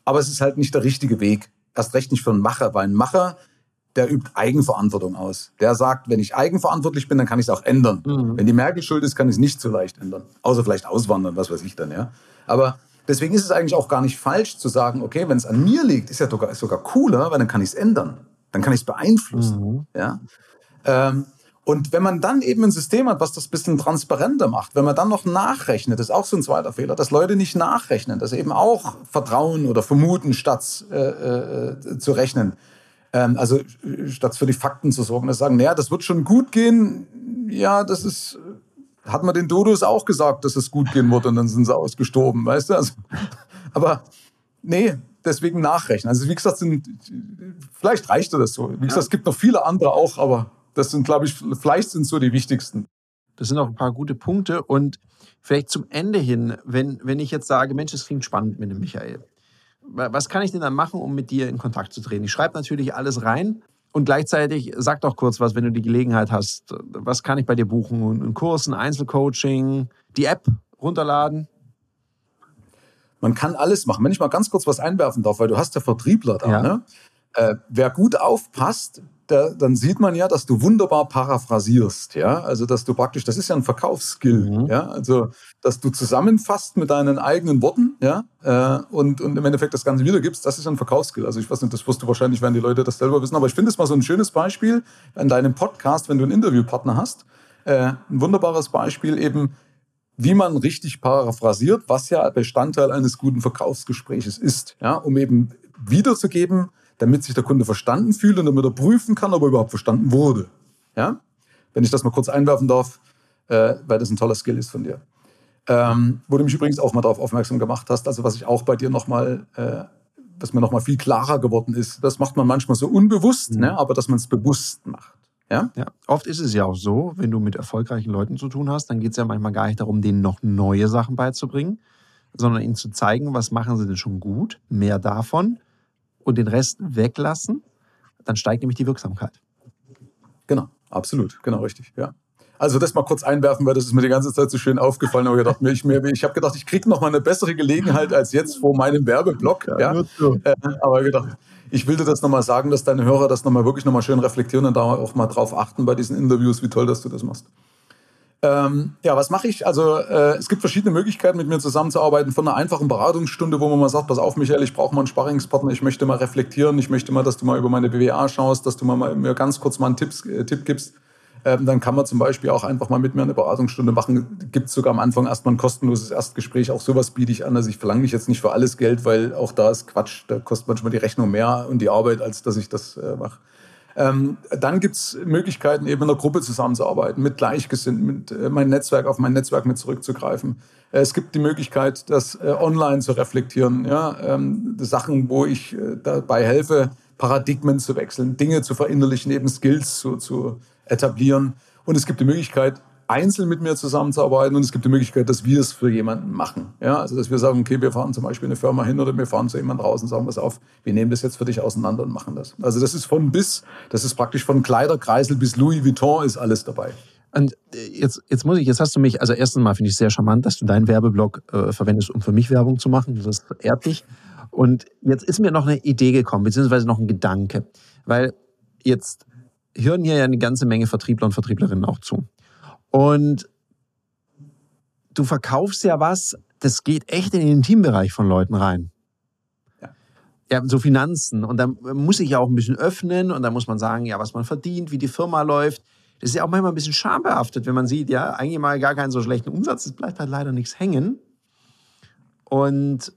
Aber es ist halt nicht der richtige Weg. Erst recht nicht für einen Macher, weil ein Macher der übt Eigenverantwortung aus. Der sagt, wenn ich eigenverantwortlich bin, dann kann ich es auch ändern. Mhm. Wenn die Merkel schuld ist, kann ich es nicht so leicht ändern. Außer vielleicht auswandern, was weiß ich dann, ja. Aber deswegen ist es eigentlich auch gar nicht falsch zu sagen, okay, wenn es an mir liegt, ist ja sogar, ist sogar cooler, weil dann kann ich es ändern. Dann kann ich es beeinflussen, mhm. ja. Ähm, und wenn man dann eben ein System hat, was das ein bisschen transparenter macht, wenn man dann noch nachrechnet, ist auch so ein zweiter Fehler, dass Leute nicht nachrechnen, dass eben auch vertrauen oder vermuten, statt äh, äh, zu rechnen. Ähm, also statt für die Fakten zu sorgen, dass sagen, naja, das wird schon gut gehen. Ja, das ist, hat man den Dodos auch gesagt, dass es gut gehen wird und dann sind sie ausgestorben, weißt du? Also, aber nee, deswegen nachrechnen. Also wie gesagt, sind, vielleicht reicht das so. Wie gesagt, es gibt noch viele andere auch, aber das sind, glaube ich, vielleicht sind so die wichtigsten. Das sind auch ein paar gute Punkte und vielleicht zum Ende hin, wenn, wenn ich jetzt sage, Mensch, das klingt spannend mit dem Michael was kann ich denn dann machen, um mit dir in Kontakt zu treten? Ich schreibe natürlich alles rein und gleichzeitig sag doch kurz was, wenn du die Gelegenheit hast. Was kann ich bei dir buchen? Ein Kurs, ein Einzelcoaching, die App runterladen? Man kann alles machen. Wenn ich mal ganz kurz was einwerfen darf, weil du hast ja Vertriebler da. Ja. Ne? Äh, wer gut aufpasst, da, dann sieht man ja, dass du wunderbar paraphrasierst, ja, also dass du praktisch, das ist ja ein Verkaufsskill, mhm. ja, also dass du zusammenfasst mit deinen eigenen Worten, ja, äh, und, und im Endeffekt das Ganze wiedergibst, das ist ein Verkaufsskill. Also ich weiß nicht, das wirst du wahrscheinlich, werden die Leute das selber wissen, aber ich finde es mal so ein schönes Beispiel an deinem Podcast, wenn du einen Interviewpartner hast, äh, ein wunderbares Beispiel eben, wie man richtig paraphrasiert, was ja Bestandteil eines guten Verkaufsgespräches ist, ja, um eben wiederzugeben, damit sich der Kunde verstanden fühlt und damit er prüfen kann, ob er überhaupt verstanden wurde. Ja? Wenn ich das mal kurz einwerfen darf, äh, weil das ein toller Skill ist von dir. Ähm, wo du mich übrigens auch mal darauf aufmerksam gemacht hast, also was ich auch bei dir nochmal, äh, was mir nochmal viel klarer geworden ist, das macht man manchmal so unbewusst, mhm. ne? aber dass man es bewusst macht. Ja? ja? Oft ist es ja auch so, wenn du mit erfolgreichen Leuten zu tun hast, dann geht es ja manchmal gar nicht darum, denen noch neue Sachen beizubringen, sondern ihnen zu zeigen, was machen sie denn schon gut, mehr davon und den Rest weglassen, dann steigt nämlich die Wirksamkeit. Genau, absolut, genau richtig, ja. Also das mal kurz einwerfen, weil das ist mir die ganze Zeit so schön aufgefallen. Aber ich, gedacht, ich, ich habe gedacht, ich kriege noch mal eine bessere Gelegenheit als jetzt vor meinem Werbeblock. Ja, ja. Äh, aber gedacht, ich will dir das nochmal sagen, dass deine Hörer das nochmal wirklich nochmal schön reflektieren und da auch mal drauf achten bei diesen Interviews, wie toll, dass du das machst. Ähm, ja, was mache ich? Also äh, es gibt verschiedene Möglichkeiten, mit mir zusammenzuarbeiten. Von einer einfachen Beratungsstunde, wo man mal sagt, pass auf, Michael, ich brauche mal einen Sparringspartner, ich möchte mal reflektieren, ich möchte mal, dass du mal über meine BWA schaust, dass du mal, mir ganz kurz mal einen Tipps, äh, Tipp gibst. Ähm, dann kann man zum Beispiel auch einfach mal mit mir eine Beratungsstunde machen. Gibt sogar am Anfang erstmal ein kostenloses Erstgespräch. Auch sowas biete ich an. Also ich verlange mich jetzt nicht für alles Geld, weil auch da ist Quatsch. Da kostet manchmal die Rechnung mehr und die Arbeit, als dass ich das äh, mache. Ähm, dann gibt es Möglichkeiten, eben in einer Gruppe zusammenzuarbeiten, mit Gleichgesinnten, mit äh, mein Netzwerk, auf mein Netzwerk mit zurückzugreifen. Äh, es gibt die Möglichkeit, das äh, online zu reflektieren, ja, ähm, Sachen, wo ich äh, dabei helfe, Paradigmen zu wechseln, Dinge zu verinnerlichen, eben Skills zu, zu etablieren. Und es gibt die Möglichkeit, einzeln mit mir zusammenzuarbeiten und es gibt die Möglichkeit, dass wir es für jemanden machen. Ja, also dass wir sagen, okay, wir fahren zum Beispiel eine Firma hin oder wir fahren zu jemandem raus und sagen, pass auf, wir nehmen das jetzt für dich auseinander und machen das. Also das ist von bis, das ist praktisch von Kleiderkreisel bis Louis Vuitton ist alles dabei. Und äh, jetzt, jetzt muss ich, jetzt hast du mich, also erstens mal finde ich sehr charmant, dass du deinen Werbeblock äh, verwendest, um für mich Werbung zu machen. Das ehrt dich. Und jetzt ist mir noch eine Idee gekommen, beziehungsweise noch ein Gedanke. Weil jetzt hören hier ja eine ganze Menge Vertriebler und Vertrieblerinnen auch zu. Und du verkaufst ja was, das geht echt in den Intimbereich von Leuten rein. Ja. ja, so Finanzen. Und da muss ich ja auch ein bisschen öffnen und da muss man sagen, ja, was man verdient, wie die Firma läuft. Das ist ja auch manchmal ein bisschen schambehaftet, wenn man sieht, ja, eigentlich mal gar keinen so schlechten Umsatz, es bleibt halt leider nichts hängen. Und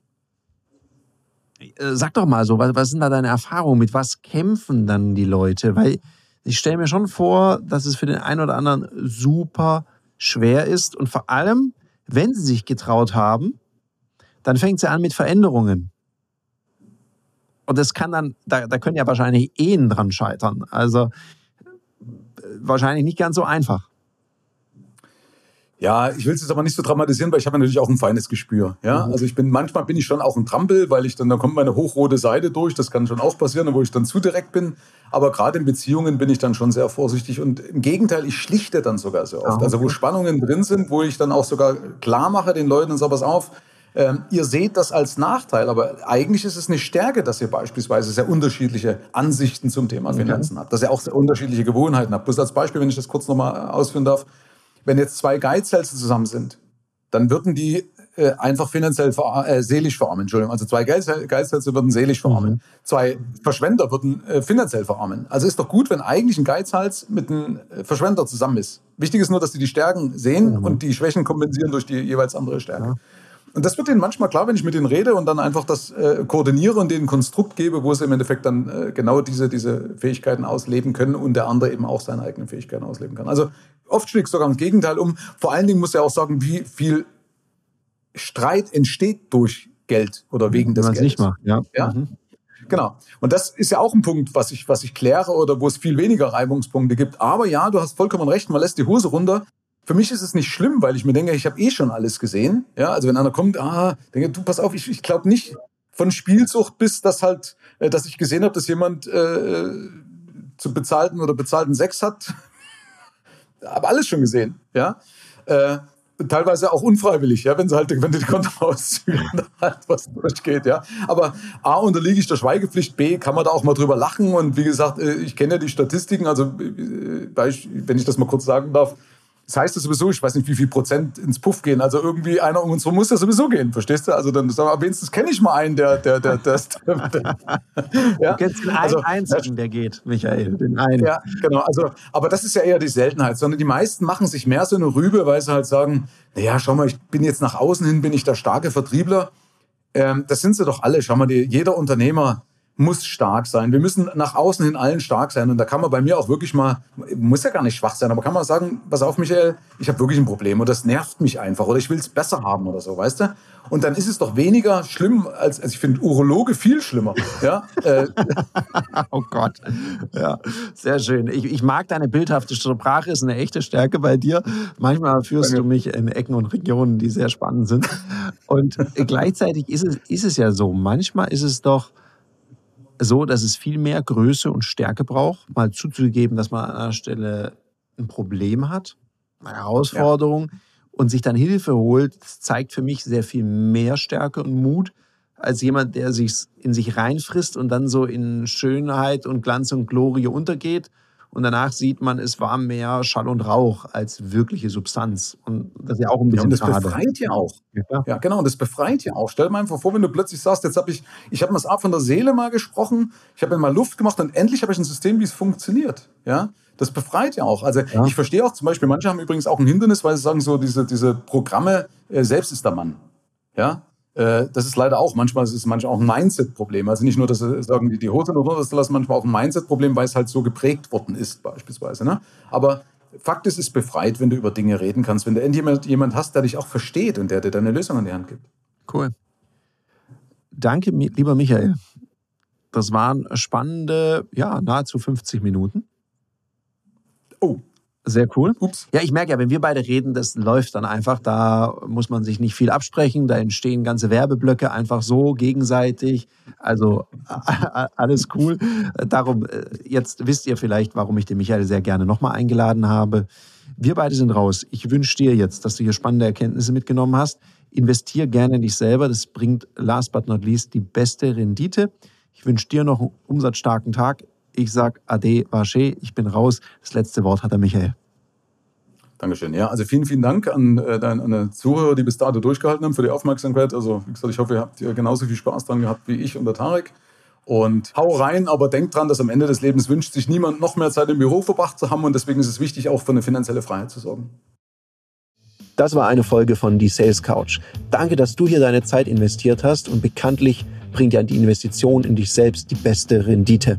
äh, sag doch mal so, was, was sind da deine Erfahrungen? Mit was kämpfen dann die Leute? Weil ich stelle mir schon vor, dass es für den einen oder anderen super schwer ist und vor allem, wenn sie sich getraut haben, dann fängt sie an mit Veränderungen. Und das kann dann, da, da können ja wahrscheinlich Ehen dran scheitern. Also wahrscheinlich nicht ganz so einfach. Ja, ich will es jetzt aber nicht so dramatisieren, weil ich habe natürlich auch ein feines Gespür. Ja, mhm. also ich bin manchmal bin ich schon auch ein Trampel, weil ich dann da kommt meine hochrote Seite durch. Das kann schon auch passieren, wo ich dann zu direkt bin. Aber gerade in Beziehungen bin ich dann schon sehr vorsichtig und im Gegenteil, ich schlichte dann sogar sehr oft. Ah, also wo Spannungen drin sind, wo ich dann auch sogar klar mache den Leuten und was auf. Ähm, ihr seht das als Nachteil, aber eigentlich ist es eine Stärke, dass ihr beispielsweise sehr unterschiedliche Ansichten zum Thema Finanzen okay. habt, dass ihr auch sehr unterschiedliche Gewohnheiten habt. Bloß als Beispiel, wenn ich das kurz nochmal ausführen darf, wenn jetzt zwei Geizhälse zusammen sind, dann würden die äh, einfach finanziell ver äh, seelisch verarmen. Entschuldigung, also zwei Geizhälse würden seelisch verarmen. Mhm. Zwei Verschwender würden äh, finanziell verarmen. Also ist doch gut, wenn eigentlich ein Geizhals mit einem äh, Verschwender zusammen ist. Wichtig ist nur, dass sie die Stärken sehen mhm. und die Schwächen kompensieren durch die jeweils andere Stärke. Ja. Und das wird ihnen manchmal klar, wenn ich mit ihnen rede und dann einfach das äh, koordiniere und denen ein Konstrukt gebe, wo sie im Endeffekt dann äh, genau diese, diese Fähigkeiten ausleben können und der andere eben auch seine eigenen Fähigkeiten ausleben kann. Also oft schlägt sogar im Gegenteil um. Vor allen Dingen muss er auch sagen, wie viel Streit entsteht durch Geld oder wegen des Geldes. nicht macht, ja. ja? Mhm. Genau. Und das ist ja auch ein Punkt, was ich, was ich kläre oder wo es viel weniger Reibungspunkte gibt. Aber ja, du hast vollkommen recht, man lässt die Hose runter für mich ist es nicht schlimm, weil ich mir denke, ich habe eh schon alles gesehen. Ja, also wenn einer kommt, ah, denke, du pass auf, ich, ich glaube nicht von Spielsucht bis das halt, äh, dass ich gesehen habe, dass jemand äh, zu bezahlten oder bezahlten Sex hat. Habe alles schon gesehen, ja. Äh, teilweise auch unfreiwillig, ja, wenn sie halt, wenn die Kontoauszüge halt was durchgeht, ja. Aber A, unterliege ich der Schweigepflicht, B, kann man da auch mal drüber lachen und wie gesagt, äh, ich kenne ja die Statistiken, also äh, wenn ich das mal kurz sagen darf, das heißt ja sowieso, ich weiß nicht, wie viel Prozent ins Puff gehen. Also irgendwie einer um uns herum muss ja sowieso gehen, verstehst du? Also dann aber wenigstens kenne ich mal einen, der, der, der, der, der, der ja? Du kennst den also, einzigen, der geht, Michael, den einen. Ja, genau. Also, aber das ist ja eher die Seltenheit, sondern die meisten machen sich mehr so eine Rübe, weil sie halt sagen, naja, schau mal, ich bin jetzt nach außen hin, bin ich der starke Vertriebler. Ähm, das sind sie doch alle. Schau mal, die, jeder Unternehmer muss stark sein. Wir müssen nach außen hin allen stark sein. Und da kann man bei mir auch wirklich mal, muss ja gar nicht schwach sein, aber kann man sagen, pass auf, Michael, ich habe wirklich ein Problem oder das nervt mich einfach oder ich will es besser haben oder so, weißt du? Und dann ist es doch weniger schlimm, als, als ich finde Urologe viel schlimmer. Ja? Äh. oh Gott. Ja, sehr schön. Ich, ich mag deine bildhafte Sprache, ist eine echte Stärke bei dir. Manchmal führst du mich in Ecken und Regionen, die sehr spannend sind. Und gleichzeitig ist es, ist es ja so, manchmal ist es doch, so, dass es viel mehr Größe und Stärke braucht, mal zuzugeben, dass man an einer Stelle ein Problem hat, eine Herausforderung ja. und sich dann Hilfe holt, das zeigt für mich sehr viel mehr Stärke und Mut als jemand, der sich in sich reinfrisst und dann so in Schönheit und Glanz und Glorie untergeht und danach sieht man, es war mehr Schall und Rauch als wirkliche Substanz. Und das ist ja auch ein bisschen ja, und das schade. befreit ja auch. Ja. ja, genau, und das befreit ja auch. Stell dir mal einfach vor, wenn du plötzlich sagst, jetzt habe ich, ich habe mal das Art von der Seele mal gesprochen, ich habe mal Luft gemacht und endlich habe ich ein System, wie es funktioniert. Ja, das befreit ja auch. Also ja. ich verstehe auch zum Beispiel, manche haben übrigens auch ein Hindernis, weil sie sagen so, diese, diese Programme, äh, selbst ist der Mann. Ja, äh, das ist leider auch, manchmal ist es manchmal auch ein Mindset-Problem. Also nicht nur, dass es irgendwie die Hose nur das lassen, manchmal auch ein Mindset-Problem, weil es halt so geprägt worden ist, beispielsweise. Ne? Aber Fakt ist, es ist befreit, wenn du über Dinge reden kannst, wenn du endjemand jemand hast, der dich auch versteht und der dir deine Lösung an die Hand gibt. Cool. Danke, lieber Michael. Das waren spannende, ja, nahezu 50 Minuten. Oh, sehr cool. Ups. Ja, ich merke ja, wenn wir beide reden, das läuft dann einfach. Da muss man sich nicht viel absprechen. Da entstehen ganze Werbeblöcke einfach so gegenseitig. Also alles cool. Darum, äh, jetzt wisst ihr vielleicht, warum ich den Michael sehr gerne nochmal eingeladen habe. Wir beide sind raus. Ich wünsche dir jetzt, dass du hier spannende Erkenntnisse mitgenommen hast. Investier gerne in dich selber. Das bringt last but not least die beste Rendite. Ich wünsche dir noch einen umsatzstarken Tag. Ich sage Ade, Vache, ich bin raus. Das letzte Wort hat der Michael. Dankeschön. Ja, also vielen, vielen Dank an, äh, deine Zuhörer, die bis dato durchgehalten haben, für die Aufmerksamkeit. Also, wie gesagt, ich hoffe, ihr habt hier genauso viel Spaß dran gehabt wie ich und der Tarek. Und hau rein, aber denkt dran, dass am Ende des Lebens wünscht sich niemand noch mehr Zeit im Büro verbracht zu haben und deswegen ist es wichtig, auch für eine finanzielle Freiheit zu sorgen. Das war eine Folge von Die Sales Couch. Danke, dass du hier deine Zeit investiert hast und bekanntlich bringt ja die Investition in dich selbst die beste Rendite.